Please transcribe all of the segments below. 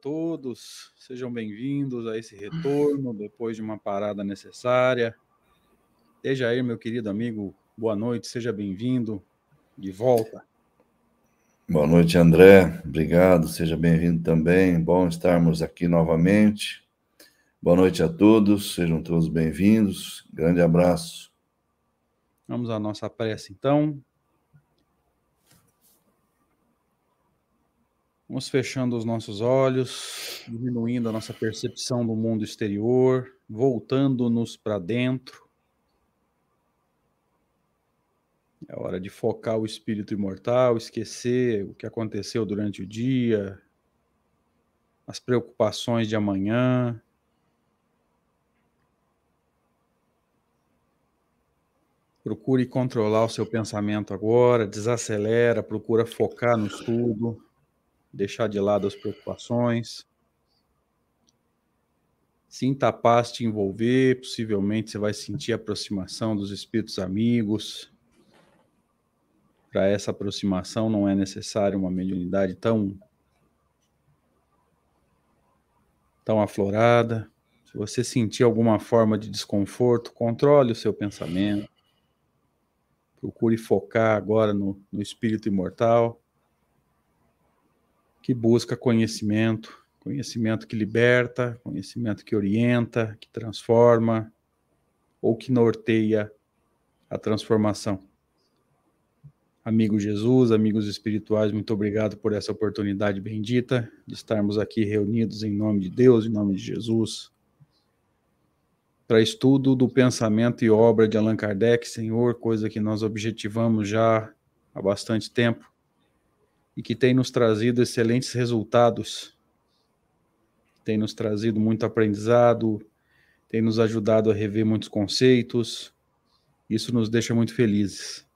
todos. Sejam bem-vindos a esse retorno depois de uma parada necessária. aí, meu querido amigo, boa noite, seja bem-vindo de volta. Boa noite, André. Obrigado, seja bem-vindo também. Bom estarmos aqui novamente. Boa noite a todos, sejam todos bem-vindos. Grande abraço. Vamos à nossa prece, então. Vamos fechando os nossos olhos, diminuindo a nossa percepção do mundo exterior, voltando-nos para dentro. É hora de focar o espírito imortal, esquecer o que aconteceu durante o dia, as preocupações de amanhã. Procure controlar o seu pensamento agora, desacelera, procura focar no estudo deixar de lado as preocupações. Sinta a paz te envolver, possivelmente você vai sentir a aproximação dos espíritos amigos. Para essa aproximação não é necessário uma mediunidade tão tão aflorada. Se você sentir alguma forma de desconforto, controle o seu pensamento. Procure focar agora no, no espírito imortal que busca conhecimento, conhecimento que liberta, conhecimento que orienta, que transforma ou que norteia a transformação. Amigo Jesus, amigos espirituais, muito obrigado por essa oportunidade bendita de estarmos aqui reunidos em nome de Deus, em nome de Jesus, para estudo do pensamento e obra de Allan Kardec, Senhor, coisa que nós objetivamos já há bastante tempo e que tem nos trazido excelentes resultados, tem nos trazido muito aprendizado, tem nos ajudado a rever muitos conceitos. Isso nos deixa muito felizes.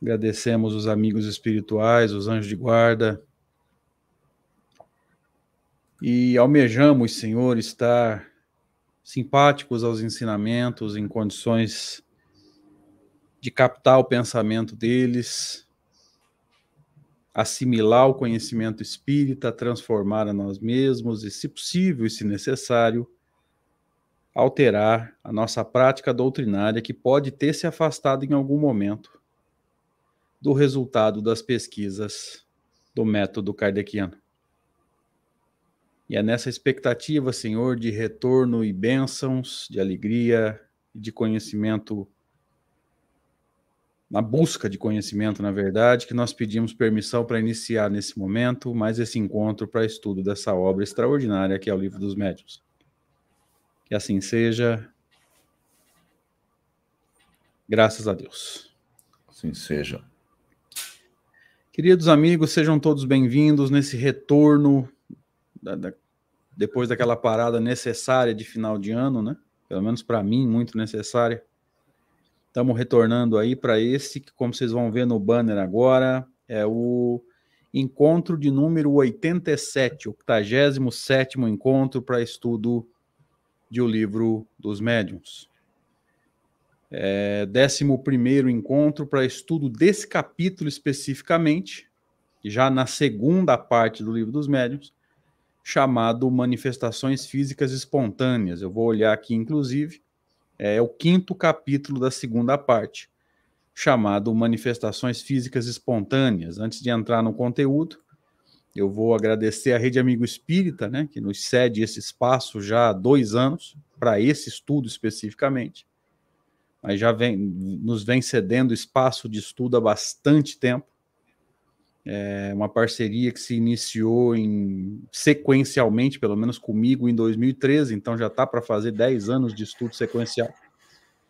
Agradecemos os amigos espirituais, os anjos de guarda. E almejamos, Senhor, estar simpáticos aos ensinamentos, em condições de captar o pensamento deles, assimilar o conhecimento espírita, transformar a nós mesmos e, se possível e se necessário, alterar a nossa prática doutrinária que pode ter se afastado em algum momento do resultado das pesquisas do método kardeciano. E é nessa expectativa, Senhor, de retorno e bênçãos, de alegria e de conhecimento na busca de conhecimento, na verdade, que nós pedimos permissão para iniciar nesse momento mais esse encontro para estudo dessa obra extraordinária que é o Livro dos Médios. Que assim seja. Graças a Deus. Assim seja. Queridos amigos, sejam todos bem-vindos nesse retorno da, da, depois daquela parada necessária de final de ano, né? Pelo menos para mim, muito necessária Estamos retornando aí para esse, que como vocês vão ver no banner agora, é o encontro de número 87, o 87 encontro para estudo de O Livro dos Médiuns. É, 11 encontro para estudo desse capítulo especificamente, já na segunda parte do Livro dos Médiuns, chamado Manifestações Físicas Espontâneas. Eu vou olhar aqui, inclusive, é o quinto capítulo da segunda parte, chamado Manifestações Físicas Espontâneas. Antes de entrar no conteúdo, eu vou agradecer a Rede Amigo Espírita, né, que nos cede esse espaço já há dois anos, para esse estudo especificamente. Mas já vem, nos vem cedendo espaço de estudo há bastante tempo. É uma parceria que se iniciou em, sequencialmente, pelo menos comigo, em 2013, então já está para fazer 10 anos de estudo sequencial.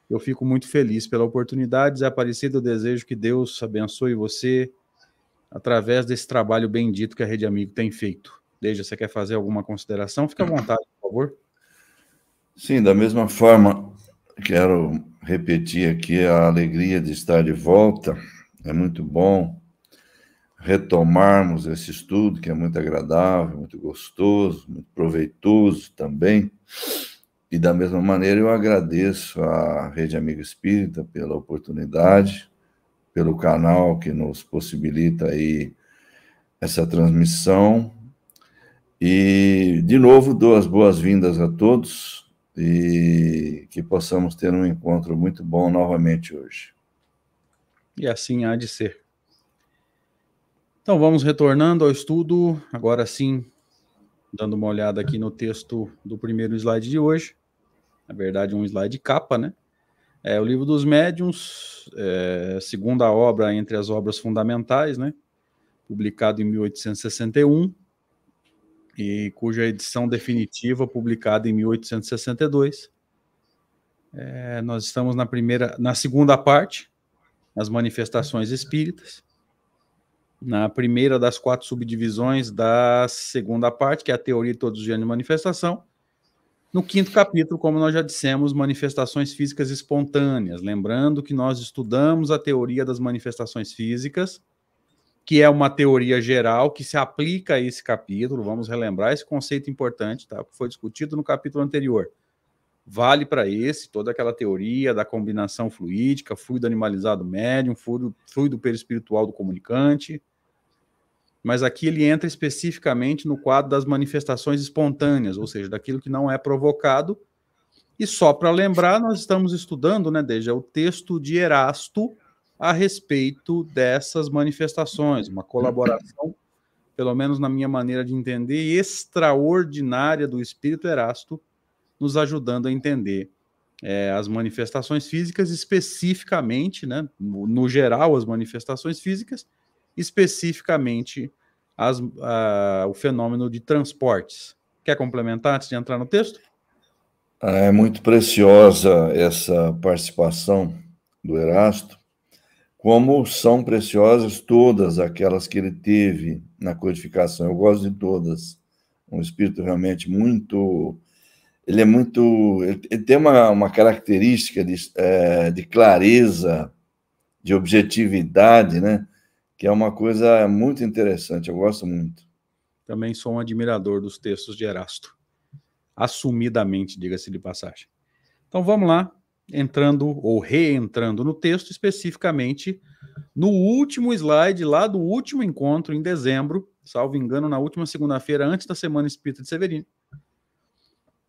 Eu fico muito feliz pela oportunidade, Zé Aparecido, eu desejo que Deus abençoe você através desse trabalho bendito que a Rede Amigo tem feito. Deja, você quer fazer alguma consideração? Fique à vontade, por favor. Sim, da mesma forma, quero repetir aqui a alegria de estar de volta. É muito bom retomarmos esse estudo, que é muito agradável, muito gostoso, muito proveitoso também. E da mesma maneira eu agradeço à Rede Amigo Espírita pela oportunidade, pelo canal que nos possibilita aí essa transmissão E, de novo, dou as boas-vindas a todos e que possamos ter um encontro muito bom novamente hoje. E assim há de ser. Então vamos retornando ao estudo, agora sim, dando uma olhada aqui no texto do primeiro slide de hoje. Na verdade, um slide capa, né? É o livro dos médiuns, é, segunda obra entre as obras fundamentais, né? Publicado em 1861 e cuja edição definitiva publicada em 1862. É, nós estamos na primeira, na segunda parte, as manifestações espíritas na primeira das quatro subdivisões da segunda parte, que é a teoria de todos os gêneros de manifestação. No quinto capítulo, como nós já dissemos, manifestações físicas espontâneas. Lembrando que nós estudamos a teoria das manifestações físicas, que é uma teoria geral que se aplica a esse capítulo. Vamos relembrar esse conceito importante, tá? Foi discutido no capítulo anterior. Vale para esse, toda aquela teoria da combinação fluídica, fluido animalizado médium, fluido, fluido perispiritual do comunicante, mas aqui ele entra especificamente no quadro das manifestações espontâneas, ou seja, daquilo que não é provocado. E só para lembrar, nós estamos estudando, né, Deja, o texto de Erasto a respeito dessas manifestações, uma colaboração, pelo menos na minha maneira de entender, extraordinária do espírito Erasto, nos ajudando a entender é, as manifestações físicas, especificamente, né, no, geral, as manifestações físicas, especificamente as, o fenômeno de transportes. Quer complementar antes de entrar no texto? Ah, é muito preciosa essa participação do Erasto, como são preciosas todas aquelas que ele teve na codificação. Eu gosto de todas. Um espírito realmente muito. Ele é muito. Ele tem uma, uma característica de, é, de clareza, de objetividade, né? que é uma coisa muito interessante, eu gosto muito. Também sou um admirador dos textos de Erasto, assumidamente, diga-se de passagem. Então vamos lá, entrando ou reentrando no texto, especificamente no último slide lá do último encontro em dezembro, salvo engano, na última segunda-feira, antes da Semana Espírita de Severino.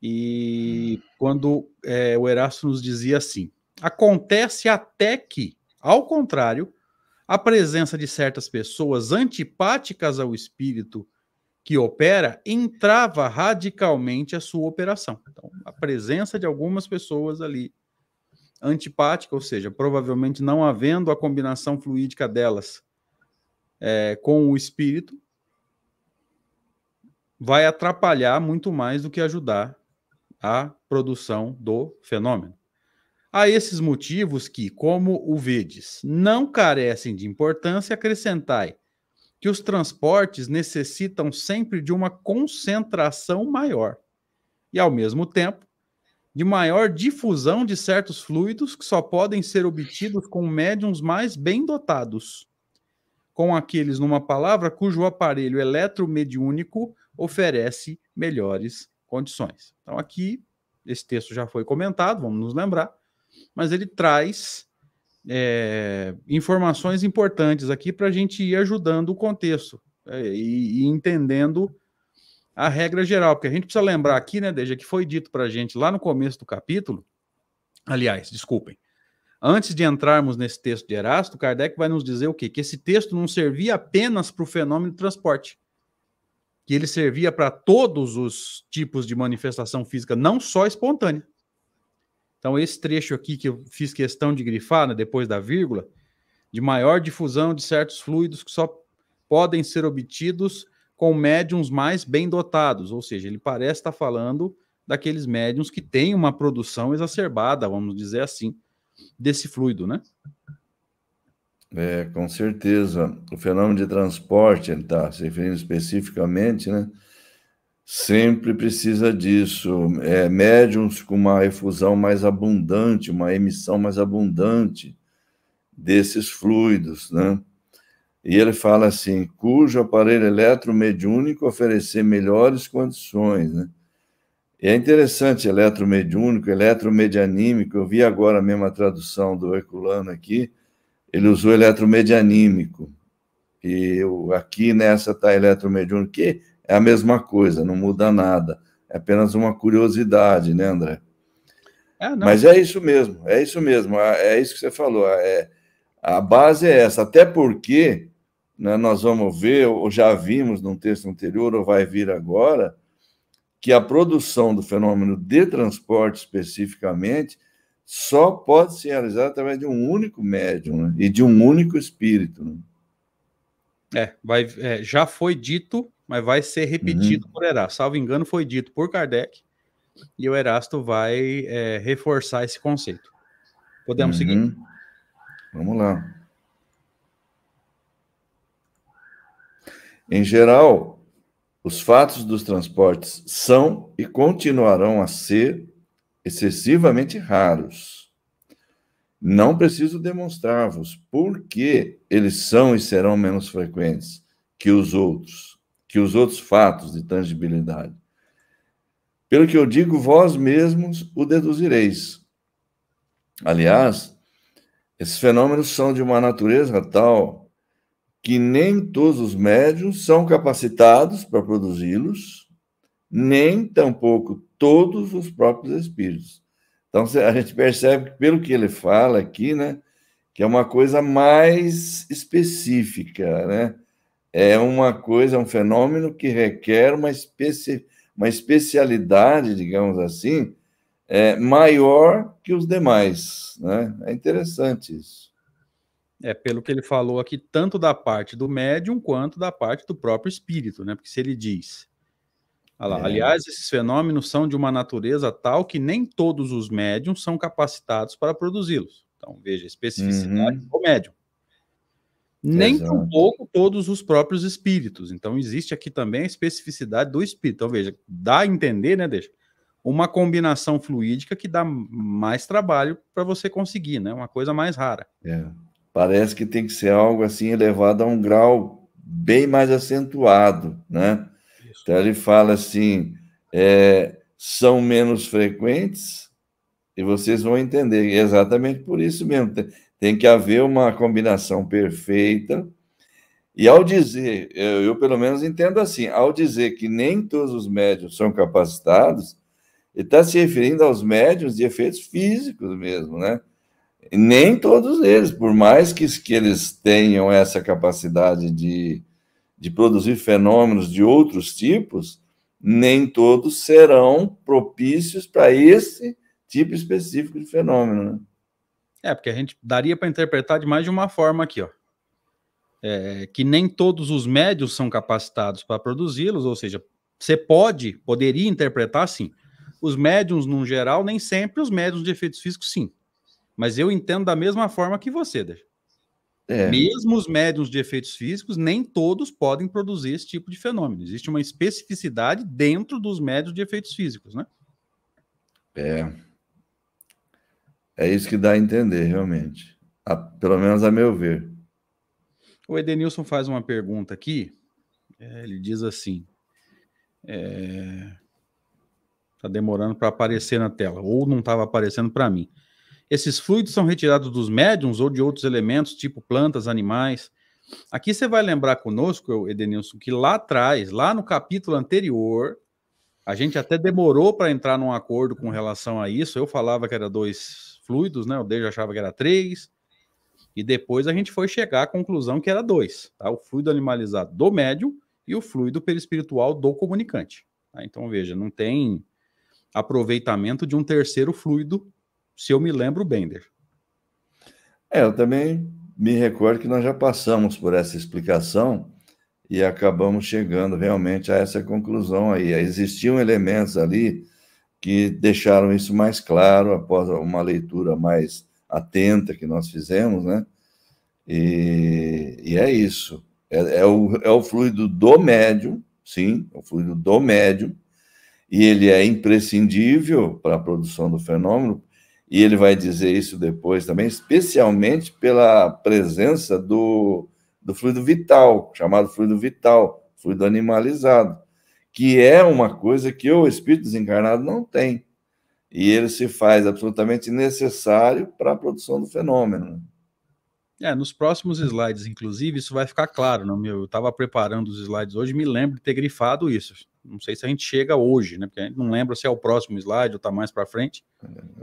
E quando é, o Erasto nos dizia assim: acontece até que, ao contrário, a presença de certas pessoas antipáticas ao espírito que opera entrava radicalmente a sua operação. Então, a presença de algumas pessoas ali antipática, ou seja, provavelmente não havendo a combinação fluídica delas é, com o espírito, vai atrapalhar muito mais do que ajudar a produção do fenômeno. A esses motivos que, como o vedes, não carecem de importância, acrescentai que os transportes necessitam sempre de uma concentração maior e, ao mesmo tempo, de maior difusão de certos fluidos que só podem ser obtidos com médiums mais bem dotados, com aqueles, numa palavra, cujo aparelho eletromediúnico oferece melhores condições. Então, aqui, esse texto já foi comentado, vamos nos lembrar mas ele traz é, informações importantes aqui para a gente ir ajudando o contexto é, e, e, entendendo a regra geral, porque a gente precisa lembrar aqui, né, Deja, que foi dito para a gente lá no começo do capítulo, aliás, desculpem, antes de entrarmos nesse texto de Erasto, Kardec vai nos dizer o quê? Que esse texto não servia apenas para o fenômeno de transporte, que ele servia para todos os tipos de manifestação física, não só espontânea. Então, esse trecho aqui que eu fiz questão de grifar, né, depois da vírgula, de maior difusão de certos fluidos que só podem ser obtidos com médiums mais bem dotados, ou seja, ele parece estar falando daqueles médiums que têm uma produção exacerbada, vamos dizer assim, desse fluido, né? É, com certeza. O fenômeno de transporte, ele está se referindo especificamente, né? sempre precisa disso. É, médiums com uma efusão mais abundante, uma emissão mais abundante desses fluidos, né? E ele fala assim, cujo aparelho eletromediúnico oferecer melhores condições, né? E é interessante, eletromediúnico, eletromedianímico, eu vi agora mesmo a tradução do Herculano aqui, ele usou eletromedianímico, e eu, aqui nessa está eletromediúnico, que é a mesma coisa, não muda nada. É apenas uma curiosidade, né, André? É, Mas é isso mesmo, é isso mesmo, é, é isso que você falou. É, a base é essa, até porque né, nós vamos ver, ou já vimos num texto anterior, ou vai vir agora, que a produção do fenômeno de transporte especificamente só pode se realizar através de um único médium né, e de um único espírito. Né? É, vai, é, já foi dito, mas vai ser repetido uhum. por Erasto. Salvo engano, foi dito por Kardec e o Erasto vai é, reforçar esse conceito. Podemos uhum. seguir? Vamos lá. Em geral, os fatos dos transportes são e continuarão a ser excessivamente raros. Não preciso demonstrar-vos por que eles são e serão menos frequentes que os outros, que os outros fatos de tangibilidade. Pelo que eu digo, vós mesmos o deduzireis. Aliás, esses fenômenos são de uma natureza tal que nem todos os médiums são capacitados para produzi-los, nem tampouco todos os próprios espíritos. Então a gente percebe que pelo que ele fala aqui, né, que é uma coisa mais específica, né? É uma coisa, um fenômeno que requer uma especificidade uma especialidade, digamos assim, é, maior que os demais. Né? É interessante isso. É, pelo que ele falou aqui, tanto da parte do médium quanto da parte do próprio espírito, né? Porque se ele diz. Lá, é. Aliás, esses fenômenos são de uma natureza tal que nem todos os médiums são capacitados para produzi-los. Então, veja, especificidade uhum. do médium nem tampouco todos os próprios espíritos. Então, existe aqui também a especificidade do espírito. Então, veja, dá a entender, né, deixa? Uma combinação fluídica que dá mais trabalho para você conseguir, né? Uma coisa mais rara. É. Parece que tem que ser algo assim elevado a um grau bem mais acentuado, né? Então ele fala assim: é, são menos frequentes, e vocês vão entender. exatamente por isso mesmo. Tem que haver uma combinação perfeita. E ao dizer, eu, eu, pelo menos entendo assim, ao dizer que nem todos os médios são capacitados, ele está se referindo aos médios de efeitos físicos mesmo, né? E nem todos eles, por mais que, que eles tenham essa capacidade de, de produzir fenômenos de outros tipos, nem todos serão propícios para esse tipo específico de fenômeno. Né? É, porque a gente daria para interpretar de mais de uma forma aqui, ó. É, que nem todos os médios são capacitados para produzi-los, ou seja, você pode, poderia interpretar assim. Os médiums, no geral, nem sempre os médiums de efeitos físicos, sim. Mas eu entendo da mesma forma que você, Deixa. É. Mesmo os médiums de efeitos físicos, nem todos podem produzir esse tipo de fenômeno. Existe uma especificidade dentro dos médios de efeitos físicos, né? É. É isso que dá a entender, realmente. A, pelo menos a meu ver. O Edenilson faz uma pergunta aqui. É, ele diz assim: está é, demorando para aparecer na tela, ou não estava aparecendo para mim. Esses fluidos são retirados dos médiums ou de outros elementos, tipo plantas, animais. Aqui você vai lembrar conosco, Edenilson, que lá atrás, lá no capítulo anterior, a gente até demorou para entrar num acordo com relação a isso. Eu falava que era dois fluidos, né? O Dejo achava que era três. E depois a gente foi chegar à conclusão que era dois, tá? O fluido animalizado do médium e o fluido perispiritual do comunicante. Tá? Então, veja, não tem aproveitamento de um terceiro fluido, se eu me lembro bem. É, eu também me recordo que nós já passamos por essa explicação e acabamos chegando realmente a essa conclusão aí. Existiam elementos ali que deixaram isso mais claro após uma leitura mais atenta que nós fizemos, né? E, e é isso. É, é, o, é o fluido do médium, sim, é o fluido do médium, e ele é imprescindível para a produção do fenômeno, e ele vai dizer isso depois também, especialmente pela presença do, do fluido vital, chamado fluido vital, fluido animalizado que é uma coisa que o espírito desencarnado não tem. E ele se faz absolutamente necessário para a produção do fenômeno. É, nos próximos slides, inclusive, isso vai ficar claro. Não, meu, eu estava preparando os slides hoje, me lembro de ter grifado isso. Não sei se a gente chega hoje, né? Porque a gente não lembra se é o próximo slide ou está mais para frente.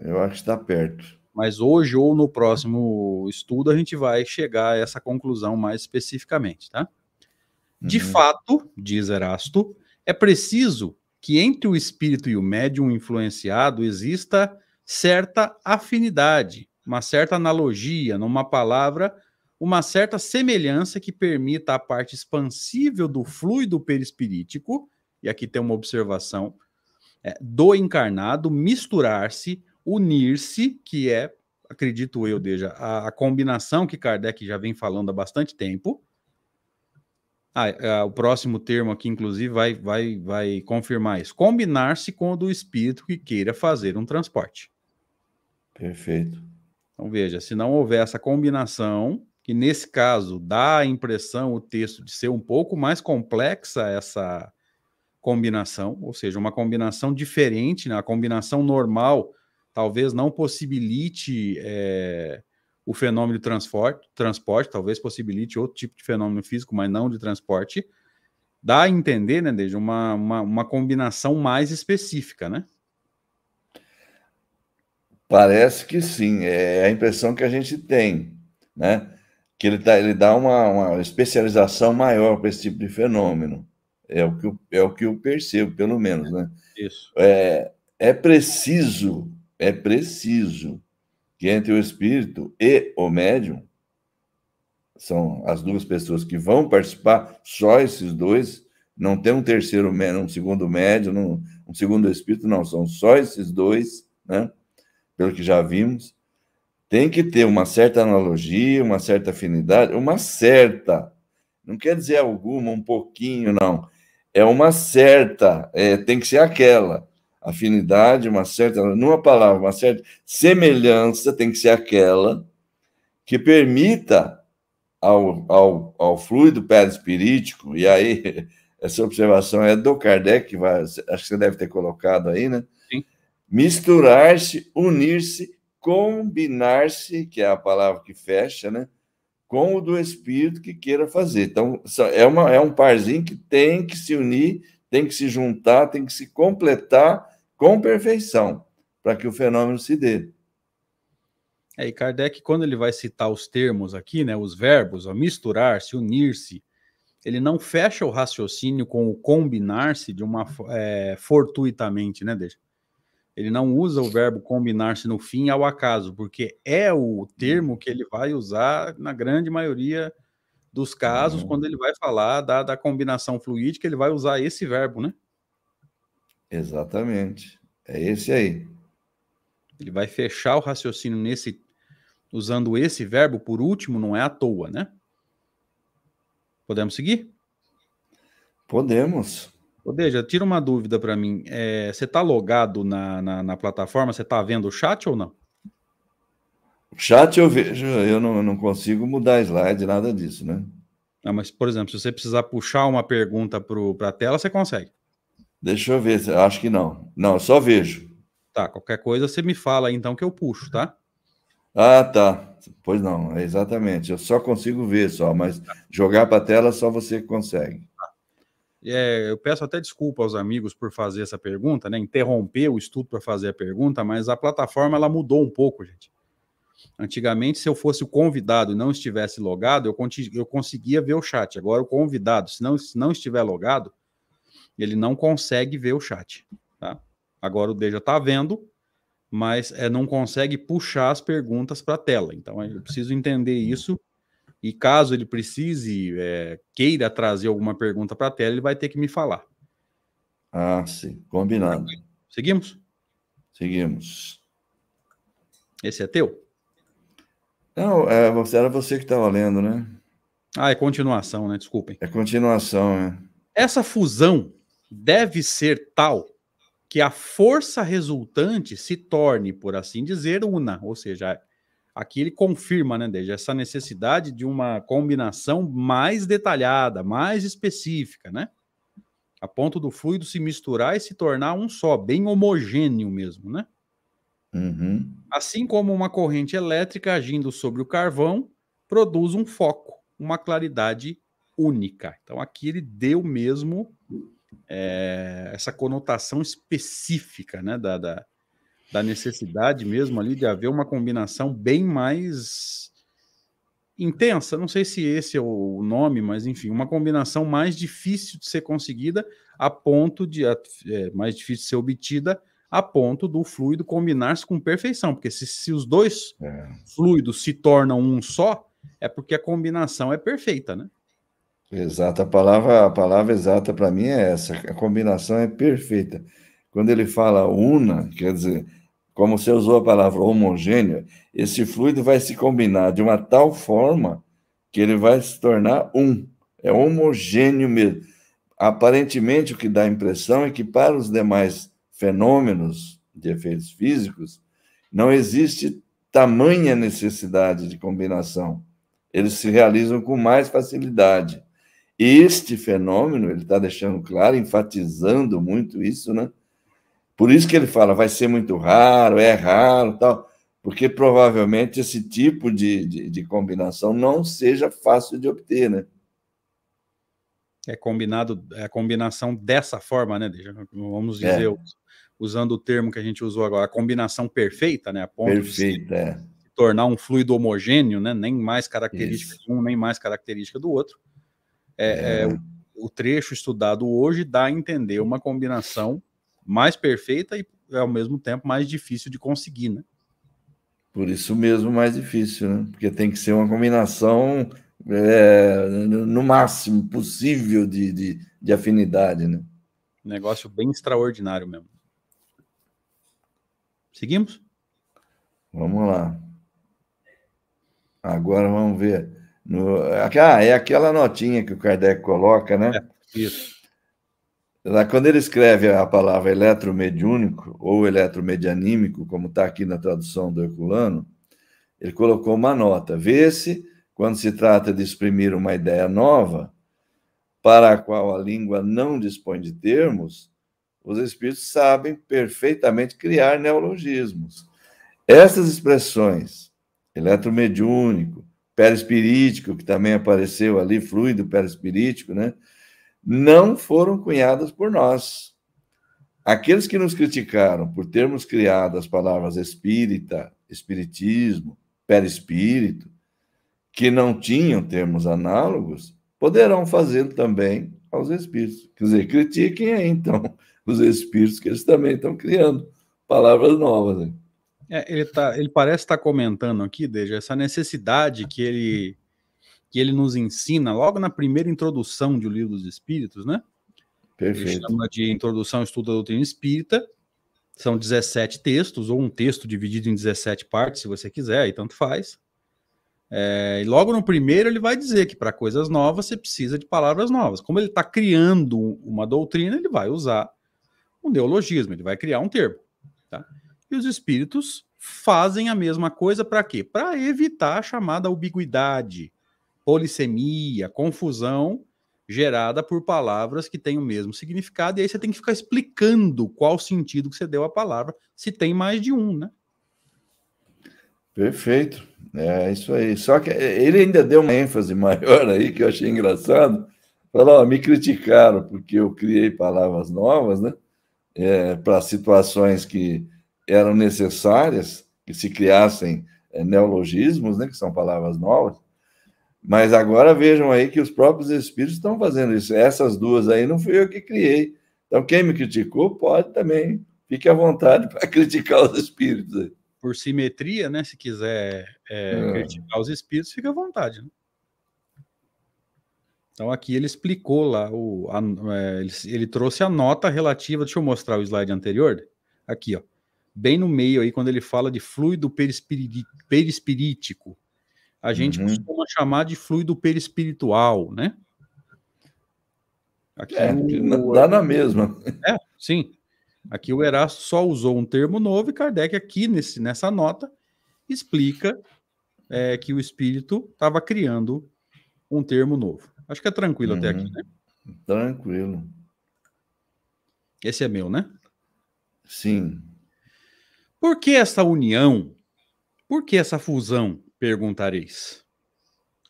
Eu acho que está perto. Mas hoje ou no próximo estudo a gente vai chegar a essa conclusão mais especificamente, tá? De uhum. fato, diz Erasto, é preciso que entre o espírito e o médium influenciado exista certa afinidade, uma certa analogia, numa palavra, uma certa semelhança que permita a parte expansível do fluido perispirítico, e aqui tem uma observação, é, do encarnado misturar-se, unir-se, que é, acredito eu, Deja, a, a combinação que Kardec já vem falando há bastante tempo, ah, é, o próximo termo aqui, inclusive, vai, vai, vai confirmar isso. Combinar-se com o do espírito que queira fazer um transporte. Perfeito. Então, veja, se não houver essa combinação, que nesse caso dá a impressão, o texto, de ser um pouco mais complexa essa combinação, ou seja, uma combinação diferente, né? a combinação normal talvez não possibilite é, o fenômeno de transporte, transporte, talvez possibilite outro tipo de fenômeno físico, mas não de transporte, dá a entender, né, desde uma, uma, uma combinação mais específica, né? Parece que sim, é a impressão que a gente tem, né? Que ele, tá, ele dá uma, uma especialização maior para esse tipo de fenômeno. É o, que eu, é o que eu percebo, pelo menos, né? Isso. É, é preciso, é preciso que entre o espírito e o médium, são as duas pessoas que vão participar, só esses dois, não tem um terceiro médium, um segundo médium, um segundo espírito, não, são só esses dois, né? Pelo que já vimos. Tem que ter uma certa analogia, uma certa afinidade, uma certa, não quer dizer alguma, um pouquinho, não. É uma certa, é, tem que ser aquela afinidade, uma certa, numa palavra, uma certa semelhança tem que ser aquela que permita ao, ao, ao fluido perispirítico, e aí essa observação é do Kardec, vai, acho que você deve ter colocado aí, né? Misturar-se, unir-se, combinar-se, que é a palavra que fecha, né? Com o do espírito que queira fazer. Então, é, uma, é um parzinho que tem que se unir, tem que se juntar, tem que se completar com perfeição, para que o fenômeno se dê. É, e Kardec, quando ele vai citar os termos aqui, né, os verbos, misturar-se, unir-se, ele não fecha o raciocínio com o combinar-se de uma é, fortuitamente, né, deixa? Ele não usa o verbo combinar-se no fim ao acaso, porque é o termo que ele vai usar na grande maioria dos casos, uhum. quando ele vai falar da, da combinação fluídica, ele vai usar esse verbo, né? Exatamente. É esse aí. Ele vai fechar o raciocínio nesse usando esse verbo por último, não é à toa, né? Podemos seguir? Podemos. Odeja, tira uma dúvida para mim. É, você está logado na, na, na, plataforma? Você está vendo o chat ou não? O chat eu vejo, eu não, não consigo mudar slide, nada disso, né? Não, mas, por exemplo, se você precisar puxar uma pergunta para a tela, você consegue. Deixa eu ver, acho que não. Não, eu só vejo. Tá, qualquer coisa você me fala então que eu puxo, tá? Ah, tá. Pois não, é exatamente. Eu só consigo ver só, mas jogar para a tela só você consegue. É, eu peço até desculpa aos amigos por fazer essa pergunta, né? Interromper o estudo para fazer a pergunta, mas a plataforma ela mudou um pouco, gente. Antigamente, se eu fosse o convidado e não estivesse logado, eu, eu conseguia ver o chat. Agora, o convidado, se não, se não estiver logado, ele não consegue ver o chat. Tá? Agora o Deja está vendo, mas é, não consegue puxar as perguntas para a tela. Então eu preciso entender isso. E caso ele precise, é, queira trazer alguma pergunta para a tela, ele vai ter que me falar. Ah, sim. Combinado. Seguimos? Seguimos. Esse é teu? Não, é, era você que estava lendo, né? Ah, é continuação, né? Desculpem. É continuação, né? Essa fusão deve ser tal que a força resultante se torne, por assim dizer, una, ou seja, aqui ele confirma, né, desde essa necessidade de uma combinação mais detalhada, mais específica, né? A ponto do fluido se misturar e se tornar um só, bem homogêneo mesmo, né? Uhum. Assim como uma corrente elétrica agindo sobre o carvão produz um foco, uma claridade única. Então aqui ele deu mesmo é, essa conotação específica né, da, da, da, necessidade mesmo ali de haver uma combinação bem mais intensa. Não sei se esse é o nome, mas enfim, uma combinação mais difícil de ser conseguida a ponto de é, mais difícil de ser obtida a ponto do fluido combinar-se com perfeição, porque se, se os dois é. fluidos se tornam um só, é porque a combinação é perfeita, né? Exato, a palavra, a palavra exata para mim é essa, a combinação é perfeita. Quando ele fala una, quer dizer, como você usou a palavra homogêneo, esse fluido vai se combinar de uma tal forma que ele vai se tornar um. É homogêneo mesmo. Aparentemente, o que dá a impressão é que para os demais fenômenos de efeitos físicos, não existe tamanha necessidade de combinação. Eles se realizam com mais facilidade. Este fenômeno, ele está deixando claro, enfatizando muito isso, né? Por isso que ele fala, vai ser muito raro, é raro, tal, porque provavelmente esse tipo de, de, de combinação não seja fácil de obter, né? É combinado, é a combinação dessa forma, né? Vamos dizer, é. usando o termo que a gente usou agora, a combinação perfeita, né? A ponto perfeita, de se, é. tornar um fluido homogêneo, né? Nem mais característica de um, nem mais característica do outro é, é. o, o, trecho estudado hoje dá a entender uma combinação mais perfeita e ao mesmo tempo mais difícil de conseguir, né? Por isso mesmo mais difícil, né? Porque tem que ser uma combinação é, no máximo possível de, de, de afinidade, né? Negócio bem extraordinário mesmo. Seguimos? Vamos lá. Agora vamos ver. No, ah, é aquela notinha que o Kardec coloca, né? É, isso. Quando ele escreve a palavra eletromediúnico ou eletromedianímico, como está aqui na tradução do Herculano, ele colocou uma nota. Vê-se, quando se trata de exprimir uma ideia nova, para a qual a língua não dispõe de termos, os espíritos sabem perfeitamente criar neologismos. Essas expressões, eletromediúnico, perispirítico, que também apareceu ali, fluido perispirítico, né? Não foram cunhadas por nós. Aqueles que nos criticaram por termos criado as palavras espírita, espiritismo, perispírito, que não tinham termos análogos, poderão fazê-lo também aos espíritos. Quer dizer, critiquem aí, então, os espíritos, que eles também estão criando palavras novas. Né? É, ele, tá, ele parece estar tá comentando aqui, Deja, essa necessidade que ele, que ele nos ensina logo na primeira introdução de O Livro dos Espíritos, né? Perfeito. Chama de Introdução ao Estudo da Doutrina Espírita. São 17 textos, ou um texto dividido em 17 partes, se você quiser, aí tanto faz. É, e logo no primeiro ele vai dizer que para coisas novas você precisa de palavras novas. Como ele está criando uma doutrina, ele vai usar um neologismo, ele vai criar um termo. Tá? E os espíritos fazem a mesma coisa para quê? Para evitar a chamada ambiguidade, polissemia, confusão gerada por palavras que têm o mesmo significado, e aí você tem que ficar explicando qual sentido que você deu à palavra, se tem mais de um, né? Perfeito. É isso aí. Só que ele ainda deu uma ênfase maior aí, que eu achei engraçado. Falou, me criticaram porque eu criei palavras novas, né? É, para situações que eram necessárias que se criassem é, neologismos, né, que são palavras novas, mas agora vejam aí que os próprios espíritos estão fazendo isso. Essas duas aí não fui eu que criei. Então, quem me criticou pode também, fique à vontade para criticar os espíritos. Aí. Por simetria, né? Se quiser é, é. criticar os espíritos, fique à vontade. Né? Então, aqui ele explicou lá, o, a, é, ele, ele trouxe a nota relativa. Deixa eu mostrar o slide anterior. Aqui, ó bem no meio aí, quando ele fala de fluido perispirítico. A gente uhum. costuma chamar de fluido perispiritual, né? Aqui é, o... dá na mesma. É, sim. Aqui o Erasto só usou um termo novo e Kardec aqui nesse, nessa nota explica é, que o espírito estava criando um termo novo. Acho que é tranquilo uhum. até aqui, né? Tranquilo. Esse é meu, né? Sim. Por que essa união? Por que essa fusão? Perguntareis.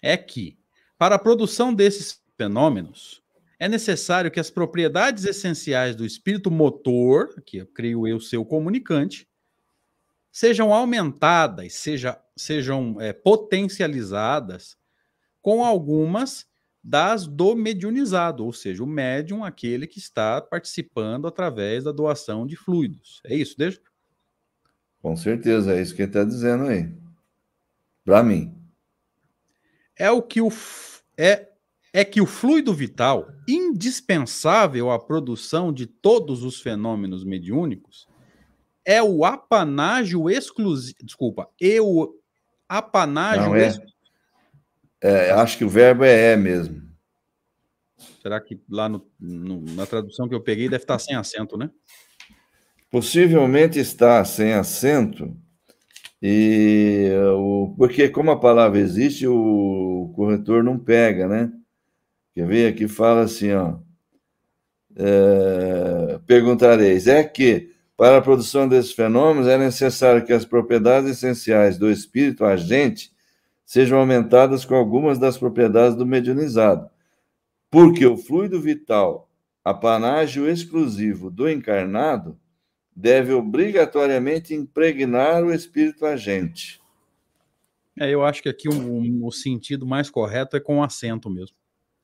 é que, para a produção desses fenômenos, é necessário que as propriedades essenciais do espírito motor, que eu creio eu ser o comunicante, sejam aumentadas, seja, sejam é, potencializadas com algumas das do mediunizado, ou seja, o médium, aquele que está participando através da doação de fluidos. É isso, deixa? Com certeza, é isso que ele está dizendo aí. Para mim. É o que o é é que o fluido vital, indispensável à produção de todos os fenômenos mediúnicos, é o apanágio exclusivo. Desculpa, e o apanágio. Não, é, é, acho que o verbo é é mesmo. Será que lá no, no, na tradução que eu peguei deve estar sem acento, né? Possivelmente está sem acento, e o, porque como a palavra existe, o corretor não pega, né? Quer ver? Aqui fala assim, ó. É, perguntareis, é que para a produção desses fenômenos é necessário que as propriedades essenciais do espírito agente sejam aumentadas com algumas das propriedades do mediunizado, porque o fluido vital, apanágio exclusivo do encarnado, deve obrigatoriamente impregnar o espírito agente. É, eu acho que aqui o, o sentido mais correto é com acento mesmo.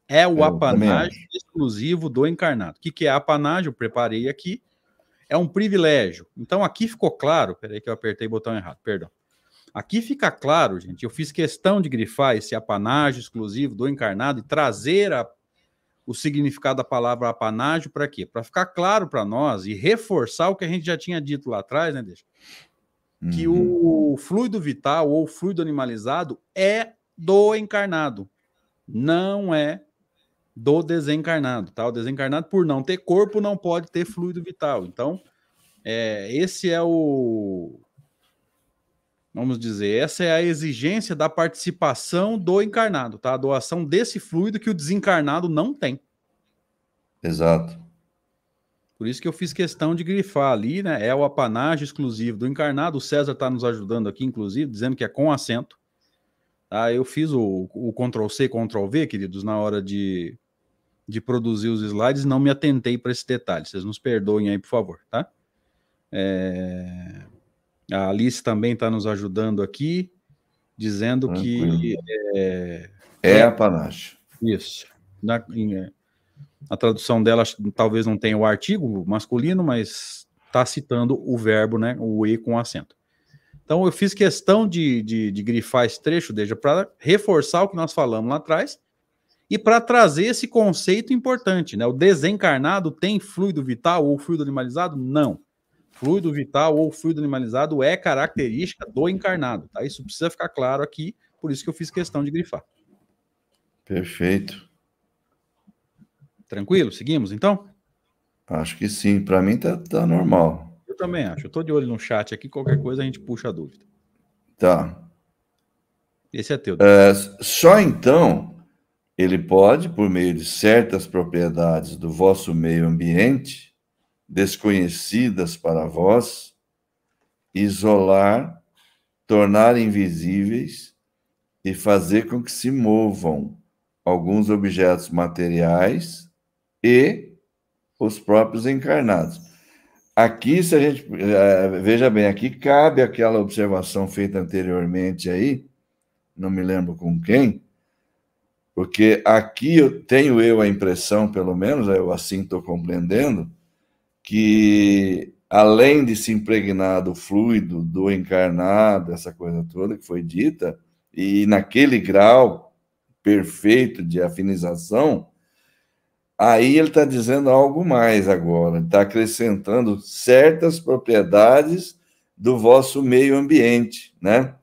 É o apanágio exclusivo do encarnado. O que, que é apanágio? Eu preparei aqui. É um privilégio. Então aqui ficou claro. Peraí, que eu apertei o botão errado, perdão. Aqui fica claro, gente. Eu fiz questão de grifar esse apanágio exclusivo do encarnado e trazer a, o significado da palavra apanágio para quê? Para ficar claro para nós e reforçar o que a gente já tinha dito lá atrás, né, Deixa? Que uhum. o fluido vital ou fluido animalizado é do encarnado, não é do desencarnado, tá? O desencarnado, por não ter corpo, não pode ter fluido vital. Então, é, esse é o. Vamos dizer, essa é a exigência da participação do encarnado, tá? A doação desse fluido que o desencarnado não tem. Exato. Por isso que eu fiz questão de grifar ali, né? É o apanágio exclusivo do encarnado. O César está nos ajudando aqui, inclusive, dizendo que é com acento. Tá? Eu fiz o, o Ctrl C, Ctrl V, queridos, na hora de, de produzir os slides, não me atentei para esse detalhe. Vocês nos perdoem aí, por favor, tá? É... A Alice também está nos ajudando aqui, dizendo Tranquilo. que é, é a panache. Isso. Na, em, é, a tradução dela talvez não tenha o artigo masculino, mas está citando o verbo, né? O e com acento. Então eu fiz questão de, de, de grifar esse trecho, deixa para reforçar o que nós falamos lá atrás e para trazer esse conceito importante, né? O desencarnado tem fluido vital ou fluido animalizado? Não. Fluido vital ou fluido animalizado é característica do encarnado, tá? Isso precisa ficar claro aqui, por isso que eu fiz questão de grifar. Perfeito. Tranquilo? Seguimos então? Acho que sim. Para mim tá, tá normal. Eu também acho. Eu tô de olho no chat aqui. Qualquer coisa a gente puxa a dúvida. Tá. Esse é teu. É, só então ele pode, por meio de certas propriedades do vosso meio ambiente, desconhecidas para vós, isolar, tornar invisíveis e fazer com que se movam alguns objetos materiais e os próprios encarnados. Aqui, se a gente eh, veja bem, aqui cabe aquela observação feita anteriormente aí, não me lembro com quem, porque aqui eu tenho eu a impressão, pelo menos, eu assim estou compreendendo, que além de se impregnar do fluido, do encarnado, essa coisa toda que foi dita, e naquele grau perfeito de afinização, aí ele está dizendo algo mais agora, está acrescentando certas propriedades do vosso meio ambiente, né?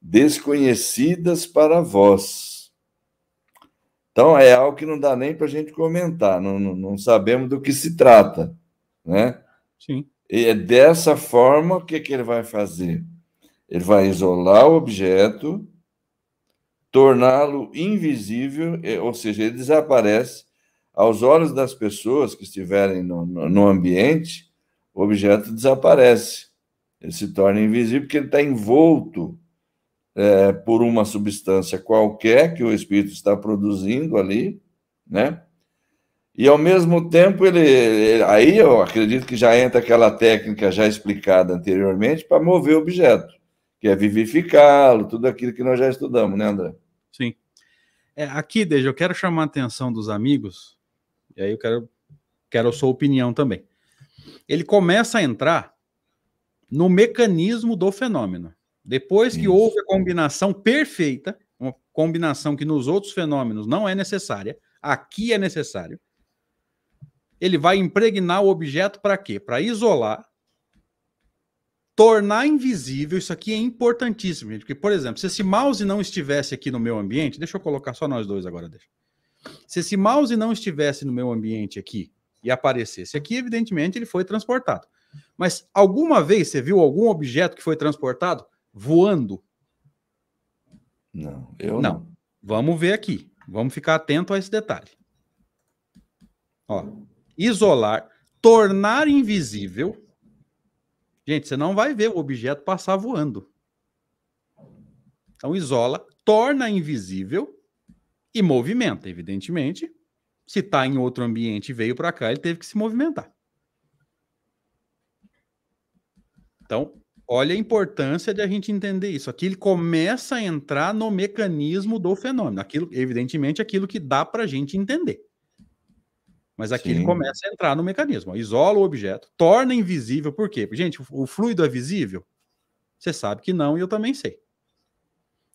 Desconhecidas para vós então, é algo que não dá nem para a gente comentar, não, não, não, sabemos do que se trata, né? Sim. E é dessa forma o que, que ele vai fazer? Ele vai isolar o objeto, torná-lo invisível, ou seja, ele desaparece aos olhos das pessoas que estiverem no, no, no ambiente, o objeto desaparece, ele se torna invisível porque ele está envolto é, por uma substância qualquer que o espírito está produzindo ali, né? E ao mesmo tempo ele, ele, aí eu acredito que já entra aquela técnica já explicada anteriormente para mover o objeto, que é vivificá-lo, tudo aquilo que nós já estudamos, né, André? Sim. É, aqui, Deja, eu quero chamar a atenção dos amigos, e aí eu quero, quero a sua opinião também. Ele começa a entrar no mecanismo do fenômeno. Depois que Isso. houve a combinação perfeita, uma combinação que nos outros fenômenos não é necessária, aqui é necessário ele vai impregnar o objeto para quê? Para isolar, tornar invisível. Isso aqui é importantíssimo, gente. Porque, por exemplo, se esse mouse não estivesse aqui no meu ambiente, deixa eu colocar só nós dois agora, deixa. Se esse mouse não estivesse no meu ambiente aqui e aparecesse aqui, evidentemente ele foi transportado. Mas alguma vez você viu algum objeto que foi transportado voando? Não, eu não. não. Vamos ver aqui. Vamos ficar atento a esse detalhe. Ó, isolar, tornar invisível. Gente, você não vai ver o objeto passar voando. Então, isola, torna invisível e movimenta, evidentemente. Se está em outro ambiente e veio para cá, ele teve que se movimentar. Então, olha a importância de a gente entender isso. Aqui ele começa a entrar no mecanismo do fenômeno. Aquilo, evidentemente, aquilo que dá para a gente entender. Mas aqui Sim. ele começa a entrar no mecanismo. Isola o objeto, torna invisível. Por quê? Gente, o fluido é visível? Você sabe que não, e eu também sei.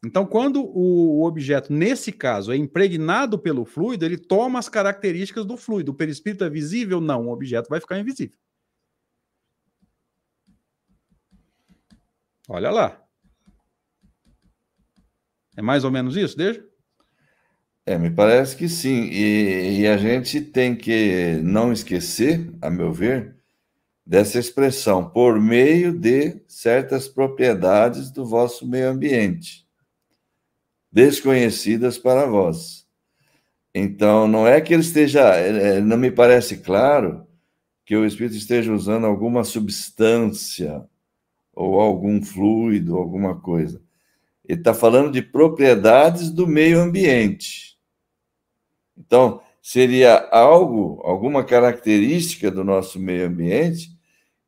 Então, quando o objeto, nesse caso, é impregnado pelo fluido, ele toma as características do fluido. O perispírito é visível? Não, o objeto vai ficar invisível. Olha lá. É mais ou menos isso, deixa? É, me parece que sim. E, e, a gente tem que não esquecer, a meu ver, dessa expressão, por meio de certas propriedades do vosso meio ambiente, desconhecidas para vós. Então, não é que ele esteja, é, é, não me parece claro que o Espírito esteja usando alguma substância ou algum fluido, alguma coisa. Ele está falando de propriedades do meio ambiente. Então, seria algo, alguma característica do nosso meio ambiente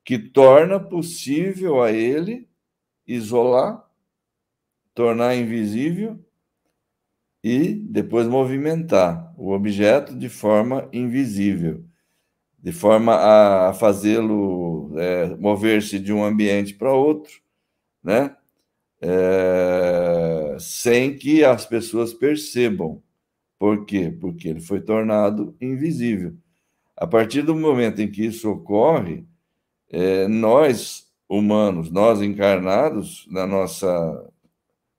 que torna possível a ele isolar, tornar invisível e depois movimentar o objeto de forma invisível, de forma a fazê-lo é, mover-se de um ambiente para outro, né? É, sem que as pessoas percebam. Por quê? Porque ele foi tornado invisível. A partir do momento em que isso ocorre, é, nós, humanos, nós encarnados, na nossa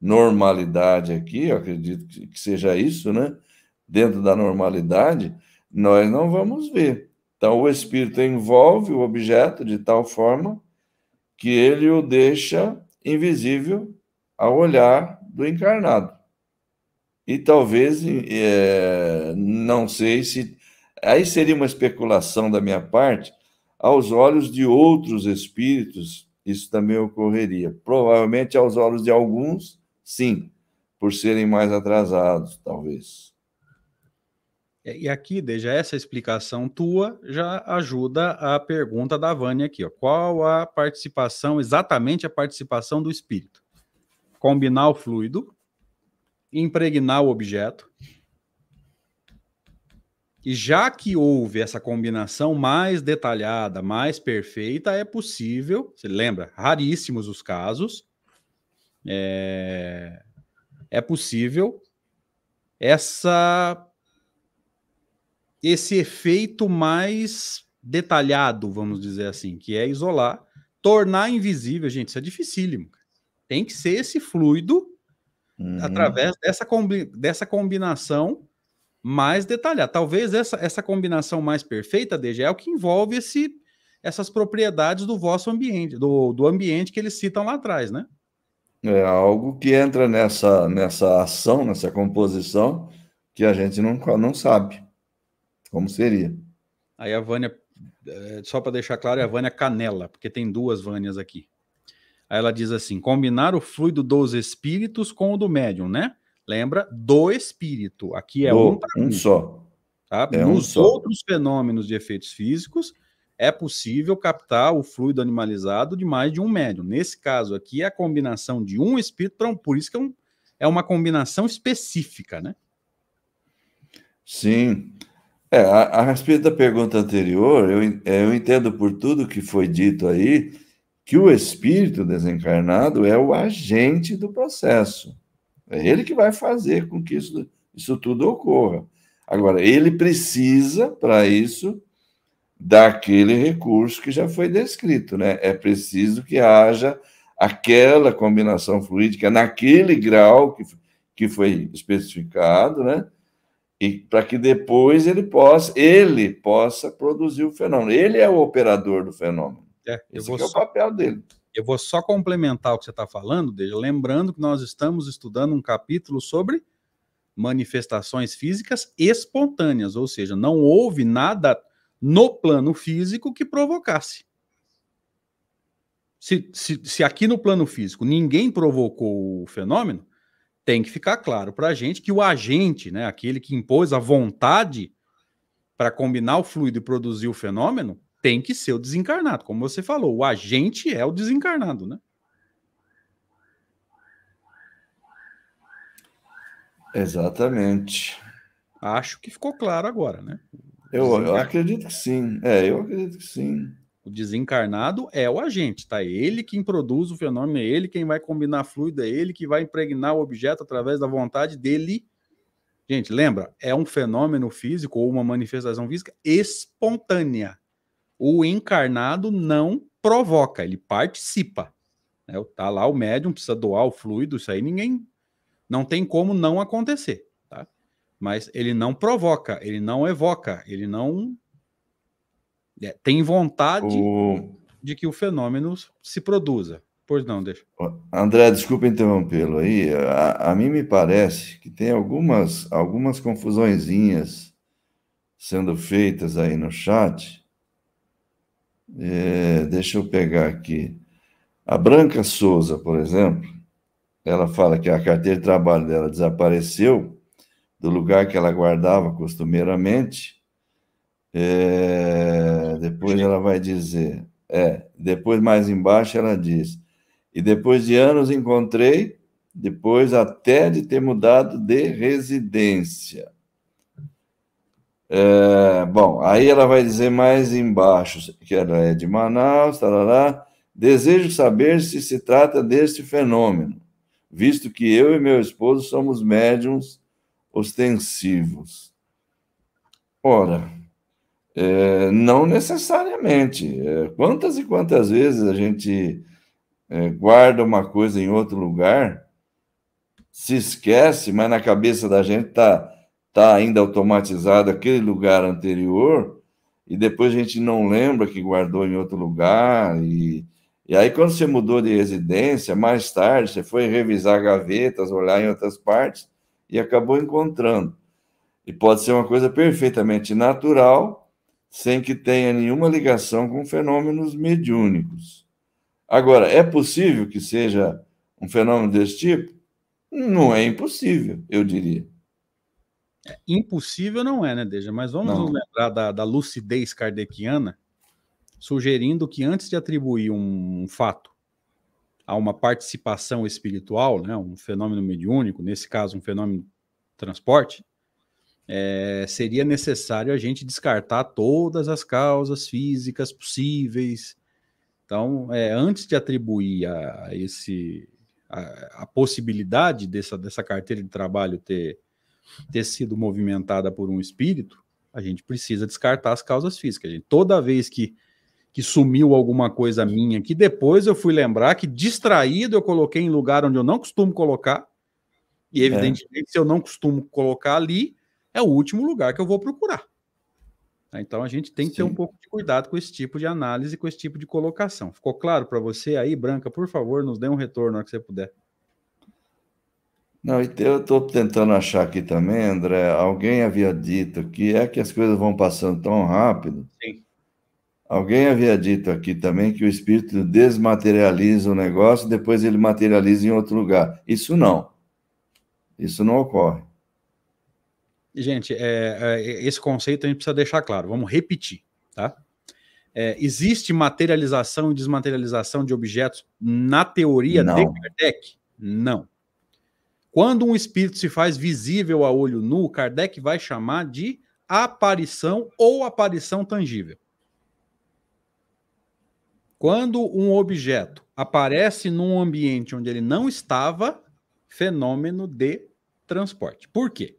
normalidade aqui, eu acredito que seja isso, né? Dentro da normalidade, nós não vamos ver. Então, o espírito envolve o objeto de tal forma que ele o deixa invisível ao olhar do encarnado e talvez, é, não sei se. Aí seria uma especulação da minha parte, aos olhos de outros espíritos, isso também ocorreria. Provavelmente aos olhos de alguns, sim, por serem mais atrasados, talvez. E aqui, desde essa explicação tua já ajuda a pergunta da Vânia aqui. Ó. Qual a participação, exatamente a participação do espírito? Combinar o fluido impregnar o objeto. E já que houve essa combinação mais detalhada, mais perfeita, é possível, você lembra, raríssimos os casos, é, é possível essa esse efeito mais detalhado, vamos dizer assim, que é isolar, tornar invisível, gente, isso é dificílimo. Tem que ser esse fluido uhum. através dessa, combi dessa combinação mais detalhada. Talvez essa, essa combinação mais perfeita, DG, é o que envolve esse, essas propriedades do vosso ambiente, do, do ambiente que eles citam lá atrás, né? É algo que entra nessa, nessa ação, nessa composição, que a gente não, não sabe como seria. Aí a Vânia, é, só para deixar claro, é a Vânia Canela, porque tem duas Vânias aqui. Aí ela diz assim: combinar o fluido dos espíritos com o do médium, né? Lembra? Do espírito. Aqui é do, um, um só. Tá? É Nos um outros fenômenos de efeitos físicos, é possível captar o fluido animalizado de mais de um médium. Nesse caso aqui, é a combinação de um espírito para um. Por isso que é, um, é uma combinação específica, né? Sim. É, a, a respeito da pergunta anterior, eu, é, eu entendo por tudo que foi dito aí que o espírito desencarnado é o agente do processo. É ele que vai fazer com que isso, isso tudo ocorra. Agora, ele precisa, para isso, daquele recurso que já foi descrito, né? É preciso que haja aquela combinação fluídica naquele grau que, que foi especificado, né? E para que depois ele possa, ele possa produzir o fenômeno. Ele é o operador do fenômeno. É, Esse é só, o papel dele. Eu vou só complementar o que você está falando, Deja, lembrando que nós estamos estudando um capítulo sobre manifestações físicas espontâneas, ou seja, não houve nada no plano físico que provocasse. Se, se, se aqui no plano físico ninguém provocou o fenômeno, tem que ficar claro para a gente que o agente, né, aquele que impôs a vontade para combinar o fluido e produzir o fenômeno, tem que ser o desencarnado. Como você falou, o agente é o desencarnado, né? Exatamente. Acho que ficou claro agora, né? Eu, eu, acredito que sim. É, eu acredito que sim. O desencarnado é o agente, tá? É ele quem produz o fenômeno, é ele quem vai combinar fluido, é ele que vai impregnar o objeto através da vontade dele. Gente, lembra? É um fenômeno físico ou uma manifestação física espontânea o encarnado não provoca, ele participa. Né? Tá lá o médium, precisa doar o fluido, isso aí ninguém. Não tem como não acontecer. Tá? Mas ele não provoca, ele não evoca, ele não. É, tem vontade o... de que o fenômeno se produza. Pois não, deixa. André, desculpa interrompê-lo aí. A, a, mim me parece que tem algumas, algumas confusõezinhas sendo feitas aí no chat é, deixa eu pegar aqui. A Branca Souza, por exemplo, ela fala que a carteira de trabalho dela desapareceu do lugar que ela guardava costumeiramente. É, depois ela vai dizer, é, depois mais embaixo ela diz, e depois de anos encontrei, depois até de ter mudado de residência. É, bom, aí ela vai dizer mais embaixo que ela é de Manaus, tarará. Desejo saber se se trata deste fenômeno, visto que eu e meu esposo somos médiums ostensivos. Ora, é, não necessariamente. É, quantas e quantas vezes a gente é, guarda uma coisa em outro lugar, se esquece, mas na cabeça da gente está está ainda automatizado aquele lugar anterior, e depois a gente não lembra que guardou em outro lugar, e, e aí quando você mudou de residência, mais tarde você foi revisar gavetas, olhar em outras partes, e acabou encontrando. E pode ser uma coisa perfeitamente natural, sem que tenha nenhuma ligação com fenômenos mediúnicos. Agora, é possível que seja um fenômeno desse tipo? Não é impossível, eu diria. Impossível não é, né, Deja? Mas vamos não. lembrar da, da, lucidez kardeciana, sugerindo que antes de atribuir um, um fato a uma participação espiritual, né, um fenômeno mediúnico, nesse caso um fenômeno de transporte, é, seria necessário a gente descartar todas as causas físicas possíveis. Então, é, antes de atribuir a, a esse a, a, possibilidade dessa, dessa carteira de trabalho ter ter sido movimentada por um espírito, a gente precisa descartar as causas físicas. Gente. Toda vez que, que sumiu alguma coisa minha, que depois eu fui lembrar que distraído eu coloquei em lugar onde eu não costumo colocar, e é. evidentemente, é. se eu não costumo colocar ali, é o último lugar que eu vou procurar. Tá? Então a gente tem que Sim. ter um pouco de cuidado com esse tipo de análise, com esse tipo de colocação. Ficou claro para você aí, Branca? Por favor, nos dê um retorno na hora que você puder. Não, eu estou tentando achar aqui também, André. Alguém havia dito que é que as coisas vão passando tão rápido. Sim. Alguém havia dito aqui também que o espírito desmaterializa o negócio, depois ele materializa em outro lugar. Isso não. Isso não ocorre. Gente, é, é, esse conceito a gente precisa deixar claro. Vamos repetir, tá? É, existe materialização e desmaterialização de objetos na teoria não. de Kardec? Não. Quando um espírito se faz visível a olho nu, Kardec vai chamar de aparição ou aparição tangível. Quando um objeto aparece num ambiente onde ele não estava, fenômeno de transporte. Por quê?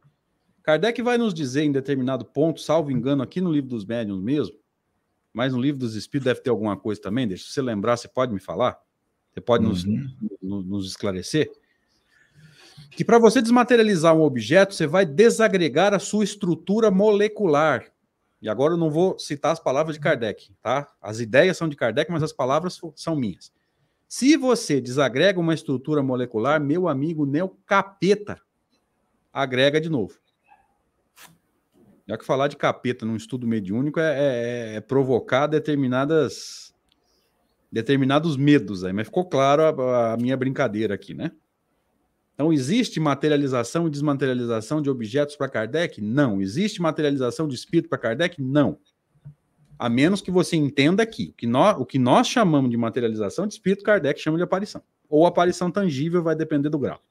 Kardec vai nos dizer em determinado ponto, salvo engano, aqui no livro dos médiuns mesmo, mas no livro dos espíritos deve ter alguma coisa também, deixa você lembrar, você pode me falar? Você pode uhum. nos, nos esclarecer? Que para você desmaterializar um objeto, você vai desagregar a sua estrutura molecular. E agora eu não vou citar as palavras de Kardec, tá? As ideias são de Kardec, mas as palavras são minhas. Se você desagrega uma estrutura molecular, meu amigo, nem o capeta agrega de novo. Já que falar de capeta num estudo mediúnico é, é, é provocar determinadas determinados medos aí, mas ficou claro a, a, minha brincadeira aqui, né? Então, existe materialização e desmaterialização de objetos para Kardec? Não. Existe materialização de espírito para Kardec? Não. A menos que você entenda aqui, o que nós, o que nós chamamos de materialização de espírito, Kardec chama de aparição. Ou aparição tangível, vai depender do grau.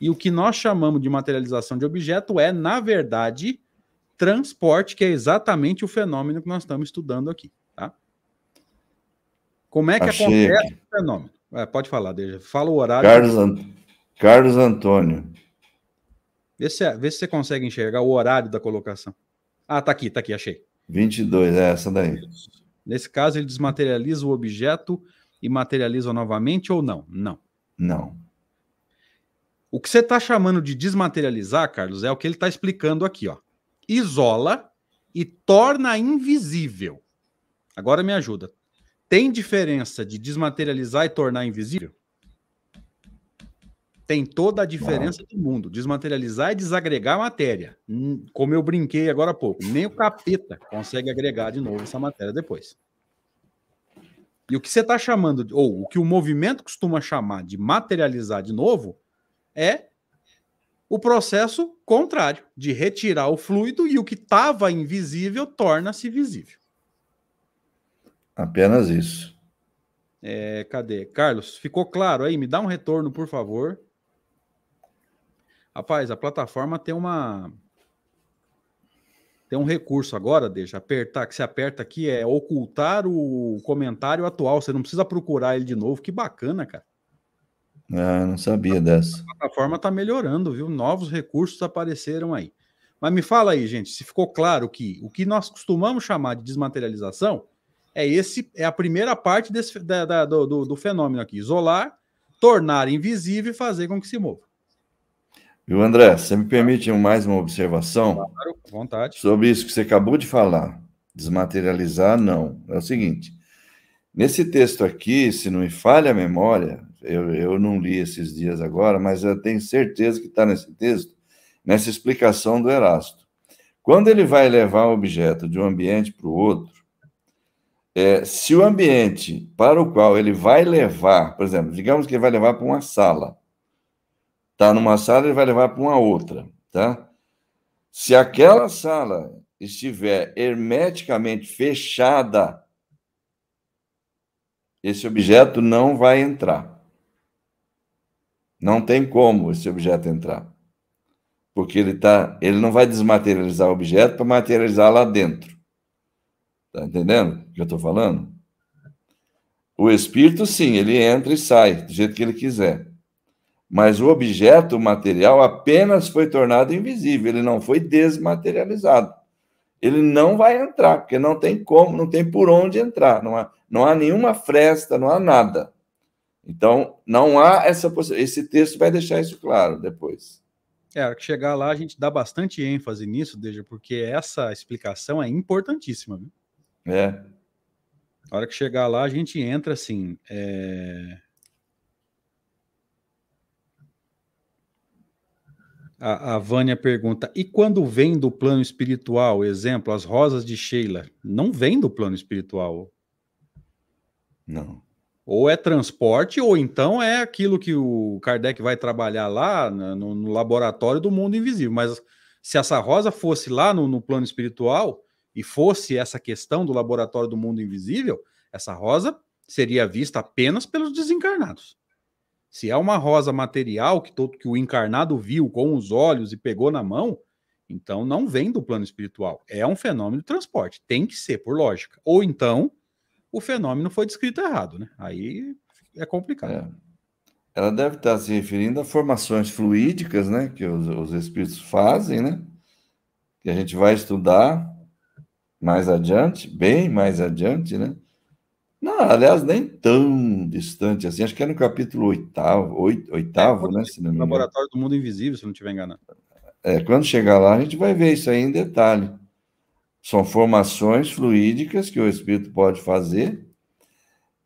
E o que nós chamamos de materialização de objeto é, na verdade, transporte, que é exatamente o fenômeno que nós estamos estudando aqui. Tá? Como é que Achei acontece o fenômeno? É, pode falar, Deja. Fala o horário. Carlos. Carlos Antônio. Vê se, vê se você consegue enxergar o horário da colocação. Ah, tá aqui, tá aqui, achei. 22, é essa daí. Nesse caso, ele desmaterializa o objeto e materializa novamente ou não? Não. Não. O que você está chamando de desmaterializar, Carlos, é o que ele está explicando aqui, ó isola e torna invisível. Agora me ajuda. Tem diferença de desmaterializar e tornar invisível? Tem toda a diferença do mundo. Desmaterializar e desagregar a matéria. Hum, como eu brinquei agora há pouco, nem o capeta consegue agregar de novo essa matéria depois. E o que você está chamando, ou o que o movimento costuma chamar de materializar de novo, é o processo contrário, de retirar o fluido e o que estava invisível torna-se visível. Apenas isso. É, cadê? Carlos, ficou claro aí? Me dá um retorno, por favor. Rapaz, a plataforma tem uma. Tem um recurso agora, deixa apertar, que se aperta aqui é ocultar o comentário atual. Você não precisa procurar ele de novo. Que bacana, cara. Ah, não sabia dessa. A plataforma está melhorando, viu? Novos recursos apareceram aí. Mas me fala aí, gente, se ficou claro que o que nós costumamos chamar de desmaterialização é esse, é a primeira parte desse, da, da, do, do, fenômeno aqui: isolar, tornar invisível e fazer com que se mova. Viu, André? Você me permite mais uma observação? Claro, vontade. Sobre isso que você acabou de falar. Desmaterializar, não. É o seguinte: nesse texto aqui, se não me falha a memória, eu, eu não li esses dias agora, mas eu tenho certeza que está nesse texto, nessa explicação do Erasto. Quando ele vai levar um objeto de um ambiente para o outro, é, se o ambiente para o qual ele vai levar, por exemplo, digamos que ele vai levar para uma sala, está numa sala, ele vai levar para uma outra, tá? Se aquela sala estiver hermeticamente fechada, esse objeto não vai entrar. Não tem como esse objeto entrar. Porque ele, tá, ele não vai desmaterializar o objeto para materializar lá dentro. Está entendendo o que eu estou falando? O espírito, sim, ele entra e sai do jeito que ele quiser. Mas o objeto material apenas foi tornado invisível, ele não foi desmaterializado. Ele não vai entrar, porque não tem como, não tem por onde entrar, não há, não há nenhuma fresta, não há nada. Então, não há essa possibilidade. Esse texto vai deixar isso claro depois. É, que chegar lá a gente dá bastante ênfase nisso, Deja, porque essa explicação é importantíssima. Viu? É. A hora que chegar lá, a gente entra assim. É... A, a Vânia pergunta: e quando vem do plano espiritual, exemplo, as rosas de Sheila, não vem do plano espiritual? Não. Ou é transporte, ou então é aquilo que o Kardec vai trabalhar lá no, no laboratório do mundo invisível. Mas se essa rosa fosse lá no, no plano espiritual e fosse essa questão do laboratório do mundo invisível, essa rosa seria vista apenas pelos desencarnados. Se é uma rosa material que todo que o encarnado viu com os olhos e pegou na mão, então não vem do plano espiritual. É um fenômeno de transporte. Tem que ser, por lógica. Ou então o fenômeno foi descrito errado, né? Aí é complicado. É. Ela deve estar se referindo a formações fluídicas, né? Que os, os espíritos fazem, né? Que a gente vai estudar mais adiante, bem mais adiante, né? Não, aliás, nem tão distante assim. Acho que é no capítulo oitavo, oitavo, é, né? Se não Laboratório do Mundo Invisível, se não estiver enganado. É, quando chegar lá, a gente vai ver isso aí em detalhe. São formações fluídicas que o espírito pode fazer.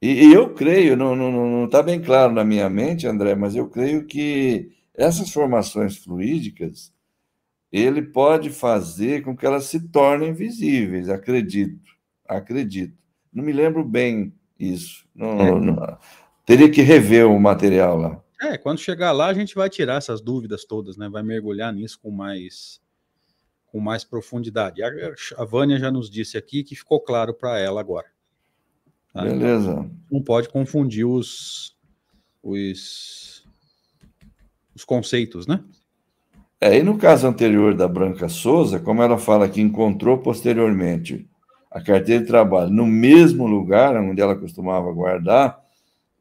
E, e eu creio, não está bem claro na minha mente, André, mas eu creio que essas formações fluídicas ele pode fazer com que elas se tornem visíveis, acredito, acredito. Não me lembro bem isso. Não, é. não, teria que rever o material lá. É, quando chegar lá, a gente vai tirar essas dúvidas todas, né? Vai mergulhar nisso com mais com mais profundidade. A, a Vânia já nos disse aqui que ficou claro para ela agora. Tá? Beleza. Não pode confundir os, os, os conceitos, né? É, e no caso anterior da Branca Souza, como ela fala que encontrou posteriormente a carteira de trabalho no mesmo lugar onde ela costumava guardar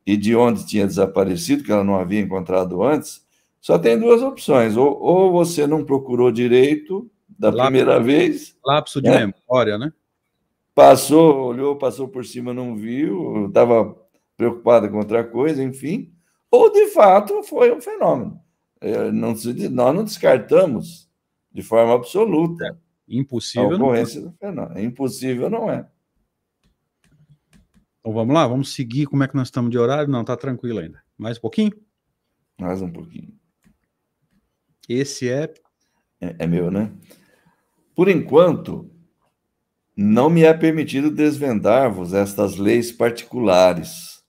e de onde tinha desaparecido, que ela não havia encontrado antes, só tem duas opções: ou, ou você não procurou direito da primeira vez. Lapso de né? memória, né? Passou, olhou, passou por cima, não viu, estava preocupada com outra coisa, enfim. Ou de fato foi um fenômeno. É, não, nós não descartamos de forma absoluta. Impossível. Não é. do fenômeno. Impossível não é. Então vamos lá, vamos seguir. Como é que nós estamos de horário? Não, tá tranquilo ainda. Mais um pouquinho? Mais um pouquinho. Esse é. É, é meu, né? Por enquanto, não me é permitido desvendar-vos estas leis particulares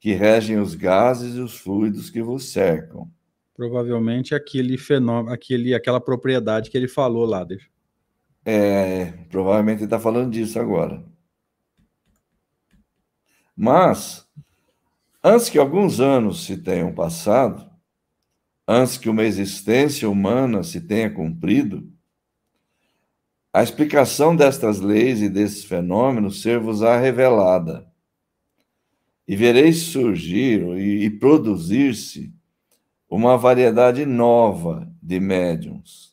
que regem os gases e os fluidos que vos cercam. Provavelmente aquele fenômeno, aquele, aquela propriedade que ele falou lá. Deixa. É, provavelmente está falando disso agora. Mas, antes que alguns anos se tenham passado, antes que uma existência humana se tenha cumprido, a explicação destas leis e desses fenômenos ser-vos-á revelada, e vereis surgir e, e produzir-se uma variedade nova de médiums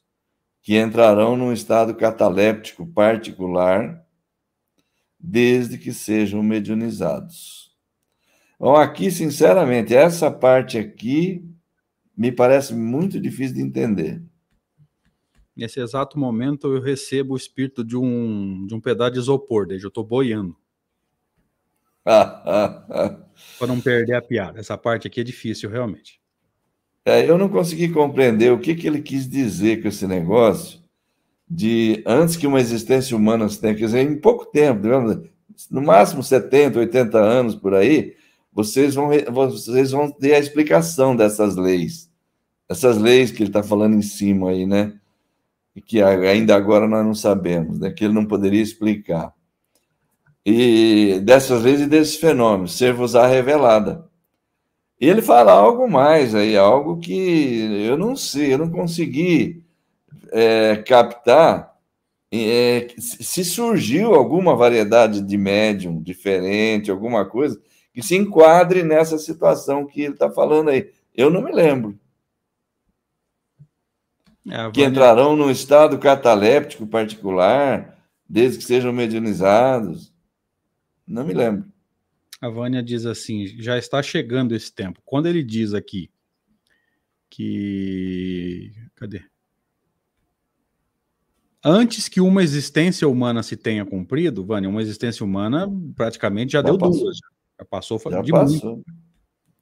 que entrarão num estado cataléptico particular, desde que sejam mediunizados. Bom, aqui, sinceramente, essa parte aqui me parece muito difícil de entender. Nesse exato momento, eu recebo o espírito de um, de um pedaço de isopor, desde eu estou boiando. Para não perder a piada. Essa parte aqui é difícil, realmente. É, eu não consegui compreender o que, que ele quis dizer com esse negócio de antes que uma existência humana se tenha, quer dizer, em pouco tempo, no máximo 70, 80 anos por aí, vocês vão, vocês vão ter a explicação dessas leis. Essas leis que ele está falando em cima aí, né? E que ainda agora nós não sabemos, né? Que ele não poderia explicar. E dessas leis e desses fenômenos, ser-vos-á revelada. E ele fala algo mais aí, algo que eu não sei, eu não consegui é, captar é, se surgiu alguma variedade de médium diferente, alguma coisa que se enquadre nessa situação que ele está falando aí. Eu não me lembro. É, que entrarão num estado cataléptico particular, desde que sejam medianizados. Não me lembro. A Vânia diz assim: já está chegando esse tempo. Quando ele diz aqui que. Cadê? Antes que uma existência humana se tenha cumprido, Vânia, uma existência humana praticamente já, já deu passou. duas. Já passou, já de passou. Muito.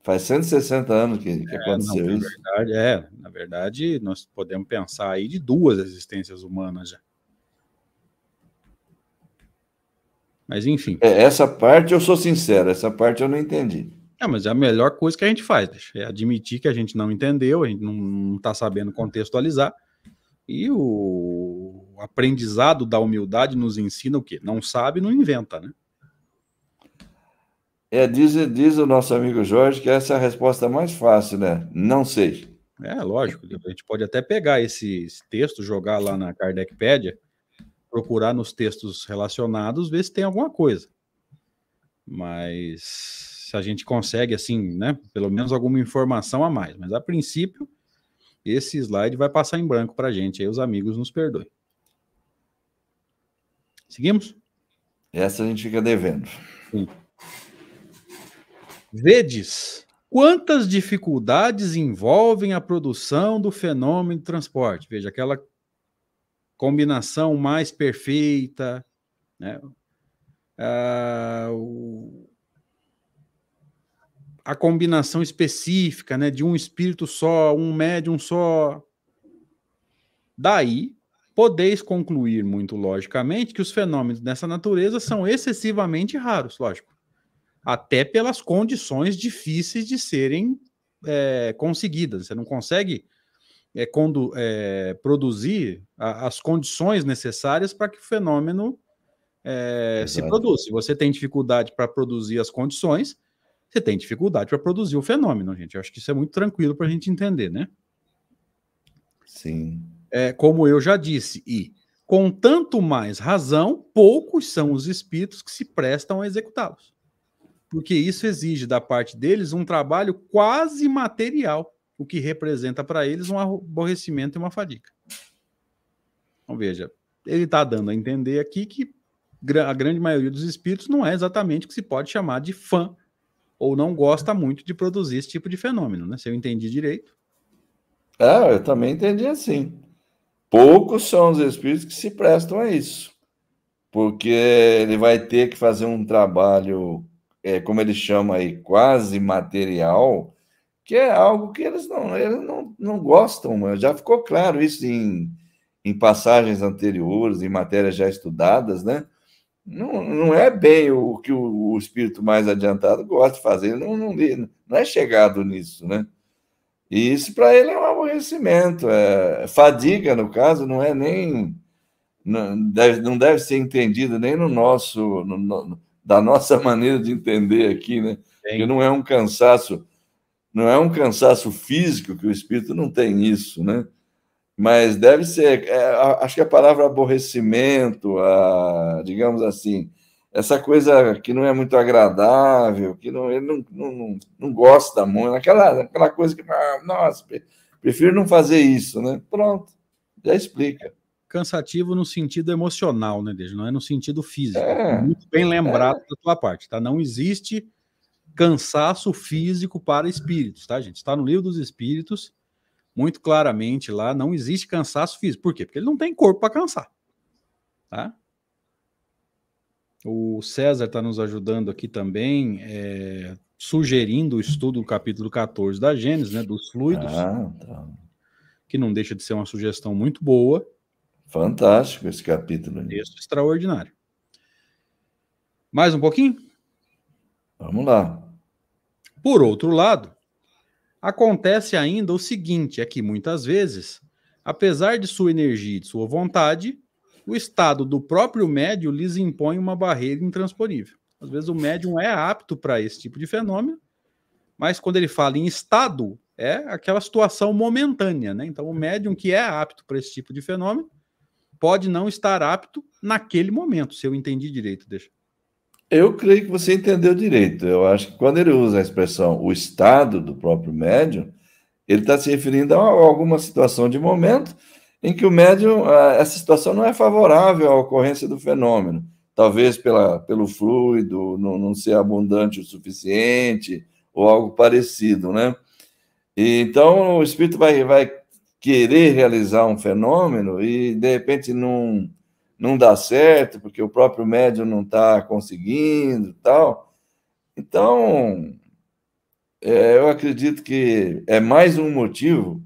Faz 160 anos que, que é, aconteceu não, isso. Verdade, é, na verdade, nós podemos pensar aí de duas existências humanas já. Mas enfim. É, essa parte eu sou sincero, essa parte eu não entendi. É, mas é a melhor coisa que a gente faz, é admitir que a gente não entendeu, a gente não está sabendo contextualizar. E o aprendizado da humildade nos ensina o quê? Não sabe, não inventa, né? É, diz, diz o nosso amigo Jorge que essa é a resposta mais fácil, né? Não sei. É, lógico. A gente pode até pegar esse, esse texto, jogar lá na Kardecpédia, procurar nos textos relacionados, ver se tem alguma coisa. Mas se a gente consegue, assim, né, pelo menos alguma informação a mais. Mas a princípio, esse slide vai passar em branco para a gente, aí os amigos nos perdoem. Seguimos? Essa a gente fica devendo. Sim. Vedes quantas dificuldades envolvem a produção do fenômeno de transporte. Veja, aquela combinação mais perfeita, né? Ah, o, a combinação específica, né, de um espírito só, um médium só. Daí, podeis concluir muito logicamente que os fenômenos dessa natureza são excessivamente raros, lógico até pelas condições difíceis de serem é, conseguidas. Você não consegue é, é, produzir a, as condições necessárias para que o fenômeno é, se produza. Se você tem dificuldade para produzir as condições, você tem dificuldade para produzir o fenômeno, gente. Eu acho que isso é muito tranquilo para a gente entender, né? Sim. É, como eu já disse, e com tanto mais razão, poucos são os espíritos que se prestam a executá-los porque isso exige da parte deles um trabalho quase material, o que representa para eles um aborrecimento e uma fadiga. Então, veja, ele está dando a entender aqui que a grande maioria dos espíritos não é exatamente o que se pode chamar de fã, ou não gosta muito de produzir esse tipo de fenômeno, né? Se eu entendi direito. É, eu também entendi assim. Poucos são os espíritos que se prestam a isso, porque ele vai ter que fazer um trabalho é, como ele chama aí, quase material, que é algo que eles não, eles não, não gostam. Já ficou claro isso em, em passagens anteriores, em matérias já estudadas, né? Não, não é bem o que o, o espírito mais adiantado gosta de fazer, ele não, não, não é chegado nisso, né? E isso para ele é um aborrecimento, é, fadiga, no caso, não é nem. Não deve, não deve ser entendido nem no nosso. No, no, da nossa maneira de entender aqui, né? Porque não é um cansaço, não é um cansaço físico que o espírito não tem isso, né? Mas deve ser, é, acho que a palavra aborrecimento, a, digamos assim, essa coisa que não é muito agradável, que não, ele não, não, não gosta muito, aquela, aquela coisa que, ah, nossa, prefiro não fazer isso, né? Pronto, já explica cansativo no sentido emocional, né, Deja? Não é no sentido físico. É, Muito bem lembrado é. da tua parte, tá? Não existe cansaço físico para espíritos, tá, gente? Está no livro dos espíritos, muito claramente lá, não existe cansaço físico. Por quê? Porque ele não tem corpo para cansar, tá? O César está nos ajudando aqui também, é, sugerindo o estudo do capítulo 14 da Gênesis, né, dos fluidos, ah, tá. que não deixa de ser uma sugestão muito boa. Fantástico esse capítulo. Texto extraordinário. Mais um pouquinho? Vamos lá. Por outro lado, acontece ainda o seguinte: é que muitas vezes, apesar de sua energia e de sua vontade, o estado do próprio médium lhes impõe uma barreira intransponível. Às vezes o médium é apto para esse tipo de fenômeno, mas quando ele fala em estado, é aquela situação momentânea, né? Então, o médium que é apto para esse tipo de fenômeno pode não estar apto naquele momento, se eu entendi direito, deixa. Eu creio que você entendeu direito. Eu acho que quando ele usa a expressão o estado do próprio médium, ele está se referindo a alguma situação de momento em que o médium, essa situação não é favorável à ocorrência do fenômeno. Talvez pela, pelo fluido não, não ser abundante o suficiente, ou algo parecido, né? E, então, o espírito vai, vai querer realizar um fenômeno e, de repente, não, não dá certo, porque o próprio médium não está conseguindo tal. Então, é, eu acredito que é mais um motivo.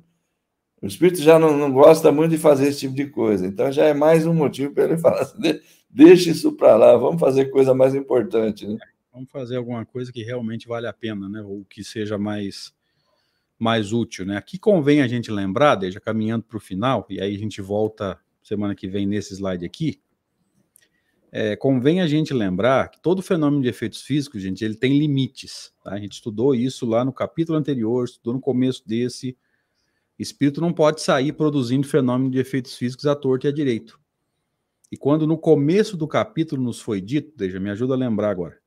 O espírito já não, não gosta muito de fazer esse tipo de coisa, então já é mais um motivo para ele falar assim, deixa isso para lá, vamos fazer coisa mais importante. Né? Vamos fazer alguma coisa que realmente vale a pena, né? Ou que seja mais, mais útil, né? Aqui convém a gente lembrar, desde caminhando para o final, e aí a gente volta semana que vem nesse slide aqui, é, convém a gente lembrar que todo fenômeno de efeitos físicos, gente, ele tem limites. Tá? A gente estudou isso lá no capítulo anterior, estudou no começo desse. Espírito não pode sair produzindo fenômeno de efeitos físicos à torta e à direito. E quando no começo do capítulo nos foi dito, deixa, me ajuda a lembrar agora,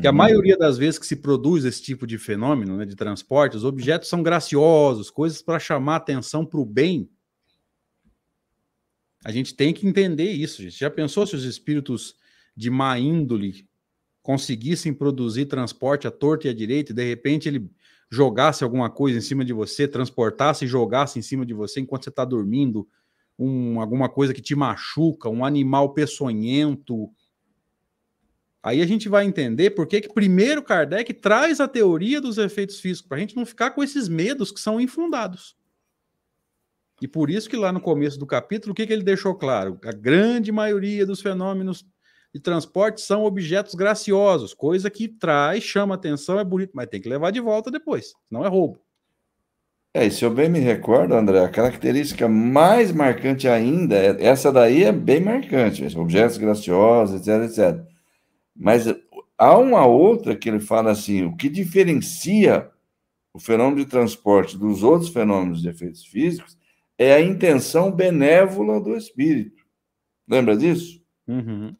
que a uhum. maioria das vezes que se produz esse tipo de fenômeno né, de transporte, os objetos são graciosos, coisas para chamar atenção para o bem a gente tem que entender isso, gente. Já pensou se os espíritos de má índole conseguissem produzir transporte à torta e à direita e de repente ele jogasse alguma coisa em cima de você, transportasse e jogasse em cima de você enquanto você está dormindo, um, alguma coisa que te machuca, um animal peçonhento. Aí a gente vai entender por que, que primeiro Kardec traz a teoria dos efeitos físicos, para a gente não ficar com esses medos que são infundados. E por isso que lá no começo do capítulo, o que, que ele deixou claro? A grande maioria dos fenômenos de transporte são objetos graciosos, coisa que traz, chama atenção, é bonito, mas tem que levar de volta depois, não é roubo. É, e se eu bem me recordo, André, a característica mais marcante ainda, é, essa daí é bem marcante, objetos graciosos, etc, etc. Mas há uma outra que ele fala assim, o que diferencia o fenômeno de transporte dos outros fenômenos de efeitos físicos é a intenção benévola do espírito. Lembra disso? Uhum.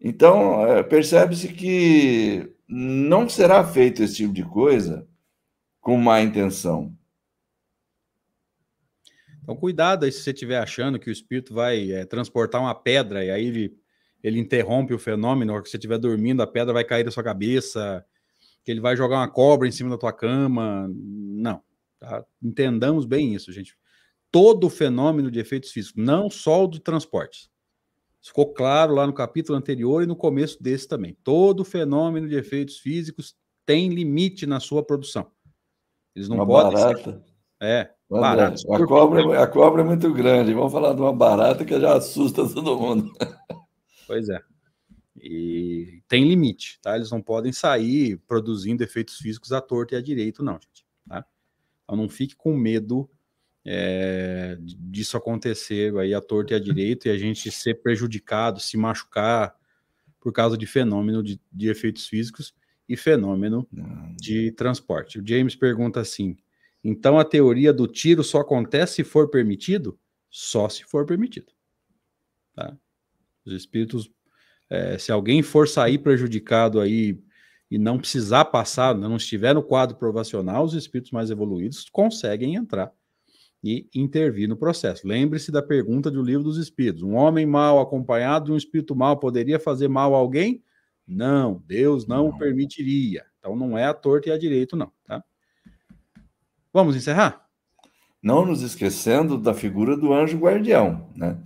Então, é, percebe-se que não será feito esse tipo de coisa com má intenção. Então, cuidado aí se você estiver achando que o espírito vai é, transportar uma pedra e aí ele, ele interrompe o fenômeno, ou que você estiver dormindo, a pedra vai cair da sua cabeça, que ele vai jogar uma cobra em cima da tua cama. Não. Tá? Entendamos bem isso, gente todo o fenômeno de efeitos físicos, não só o do transporte. Ficou claro lá no capítulo anterior e no começo desse também. Todo fenômeno de efeitos físicos tem limite na sua produção. Eles não uma podem. Barata. Ser... É, barata. A, cobra, é a cobra é muito grande. Vamos falar de uma barata que já assusta todo mundo. Pois é. E tem limite, tá? Eles não podem sair produzindo efeitos físicos à torta e à direito, não, gente. Tá? Então não fique com medo é, disso acontecer aí a torta e a direita e a gente ser prejudicado, se machucar por causa de fenômeno de, de efeitos físicos e fenômeno de transporte. O James pergunta assim: então a teoria do tiro só acontece se for permitido? Só se for permitido. Tá? Os espíritos, é, se alguém for sair prejudicado aí e não precisar passar, não estiver no quadro provacional, os espíritos mais evoluídos conseguem entrar e intervir no processo. Lembre-se da pergunta do livro dos espíritos: um homem mal acompanhado de um espírito mal poderia fazer mal a alguém? Não, Deus não, não. permitiria. Então não é a torta e a direito, não. Tá? Vamos encerrar? Não nos esquecendo da figura do anjo guardião, né?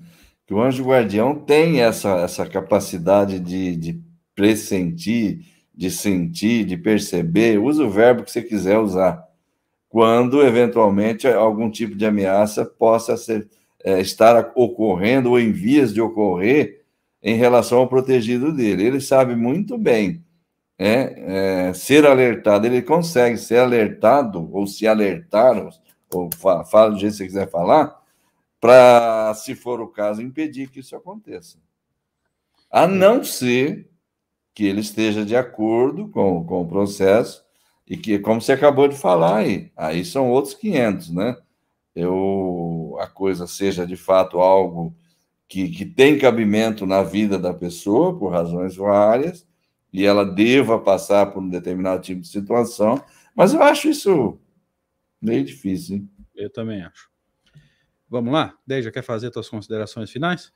Que o anjo guardião tem essa, essa capacidade de, de pressentir, de sentir, de perceber, usa o verbo que você quiser usar quando eventualmente algum tipo de ameaça possa ser, é, estar ocorrendo ou em vias de ocorrer em relação ao protegido dele. Ele sabe muito bem é, é, ser alertado, ele consegue ser alertado ou se alertar, ou fala do jeito que você quiser falar, para, se for o caso, impedir que isso aconteça. A não ser que ele esteja de acordo com, com o processo e que, como você acabou de falar aí, aí são outros 500, né? Eu, a coisa seja de fato algo que, que tem cabimento na vida da pessoa, por razões várias, e ela deva passar por um determinado tipo de situação, mas eu acho isso meio difícil. Hein? Eu também acho. Vamos lá? Deja, quer fazer suas considerações finais?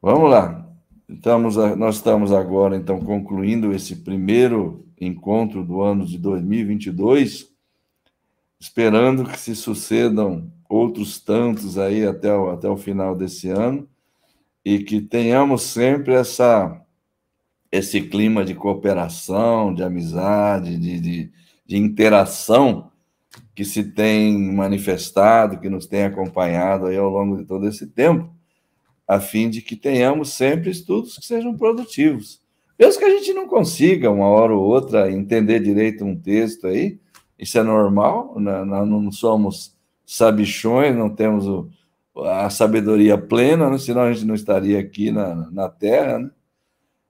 Vamos lá. Estamos, nós estamos agora, então, concluindo esse primeiro encontro do ano de 2022, esperando que se sucedam outros tantos aí até o, até o final desse ano e que tenhamos sempre essa esse clima de cooperação, de amizade, de, de, de interação que se tem manifestado, que nos tem acompanhado aí ao longo de todo esse tempo, a fim de que tenhamos sempre estudos que sejam produtivos. Mesmo que a gente não consiga, uma hora ou outra, entender direito um texto aí, isso é normal, né? nós não somos sabichões, não temos a sabedoria plena, né? senão a gente não estaria aqui na, na Terra. Né?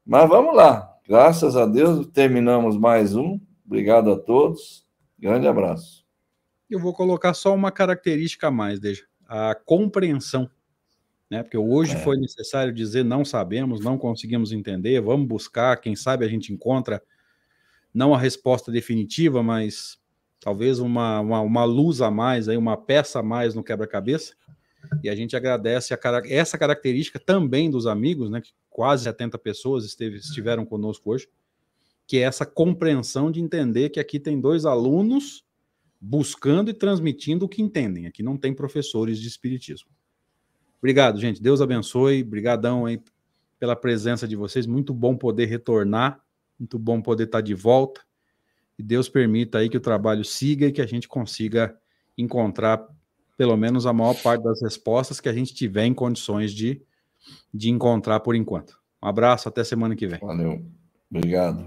Mas vamos lá, graças a Deus terminamos mais um. Obrigado a todos, grande abraço. Eu vou colocar só uma característica a mais, deixa a compreensão. Né? Porque hoje é. foi necessário dizer não sabemos, não conseguimos entender, vamos buscar, quem sabe a gente encontra não a resposta definitiva, mas talvez uma, uma, uma luz a mais, aí, uma peça a mais no quebra-cabeça. E a gente agradece a, essa característica também dos amigos, né? Que quase 70 pessoas esteve, estiveram conosco hoje, que é essa compreensão de entender que aqui tem dois alunos buscando e transmitindo o que entendem. Aqui não tem professores de espiritismo. Obrigado, gente. Deus abençoe. Obrigadão aí pela presença de vocês. Muito bom poder retornar. Muito bom poder estar de volta. E Deus permita aí que o trabalho siga e que a gente consiga encontrar pelo menos a maior parte das respostas que a gente tiver em condições de, de encontrar por enquanto. Um abraço, até semana que vem. Valeu. Obrigado.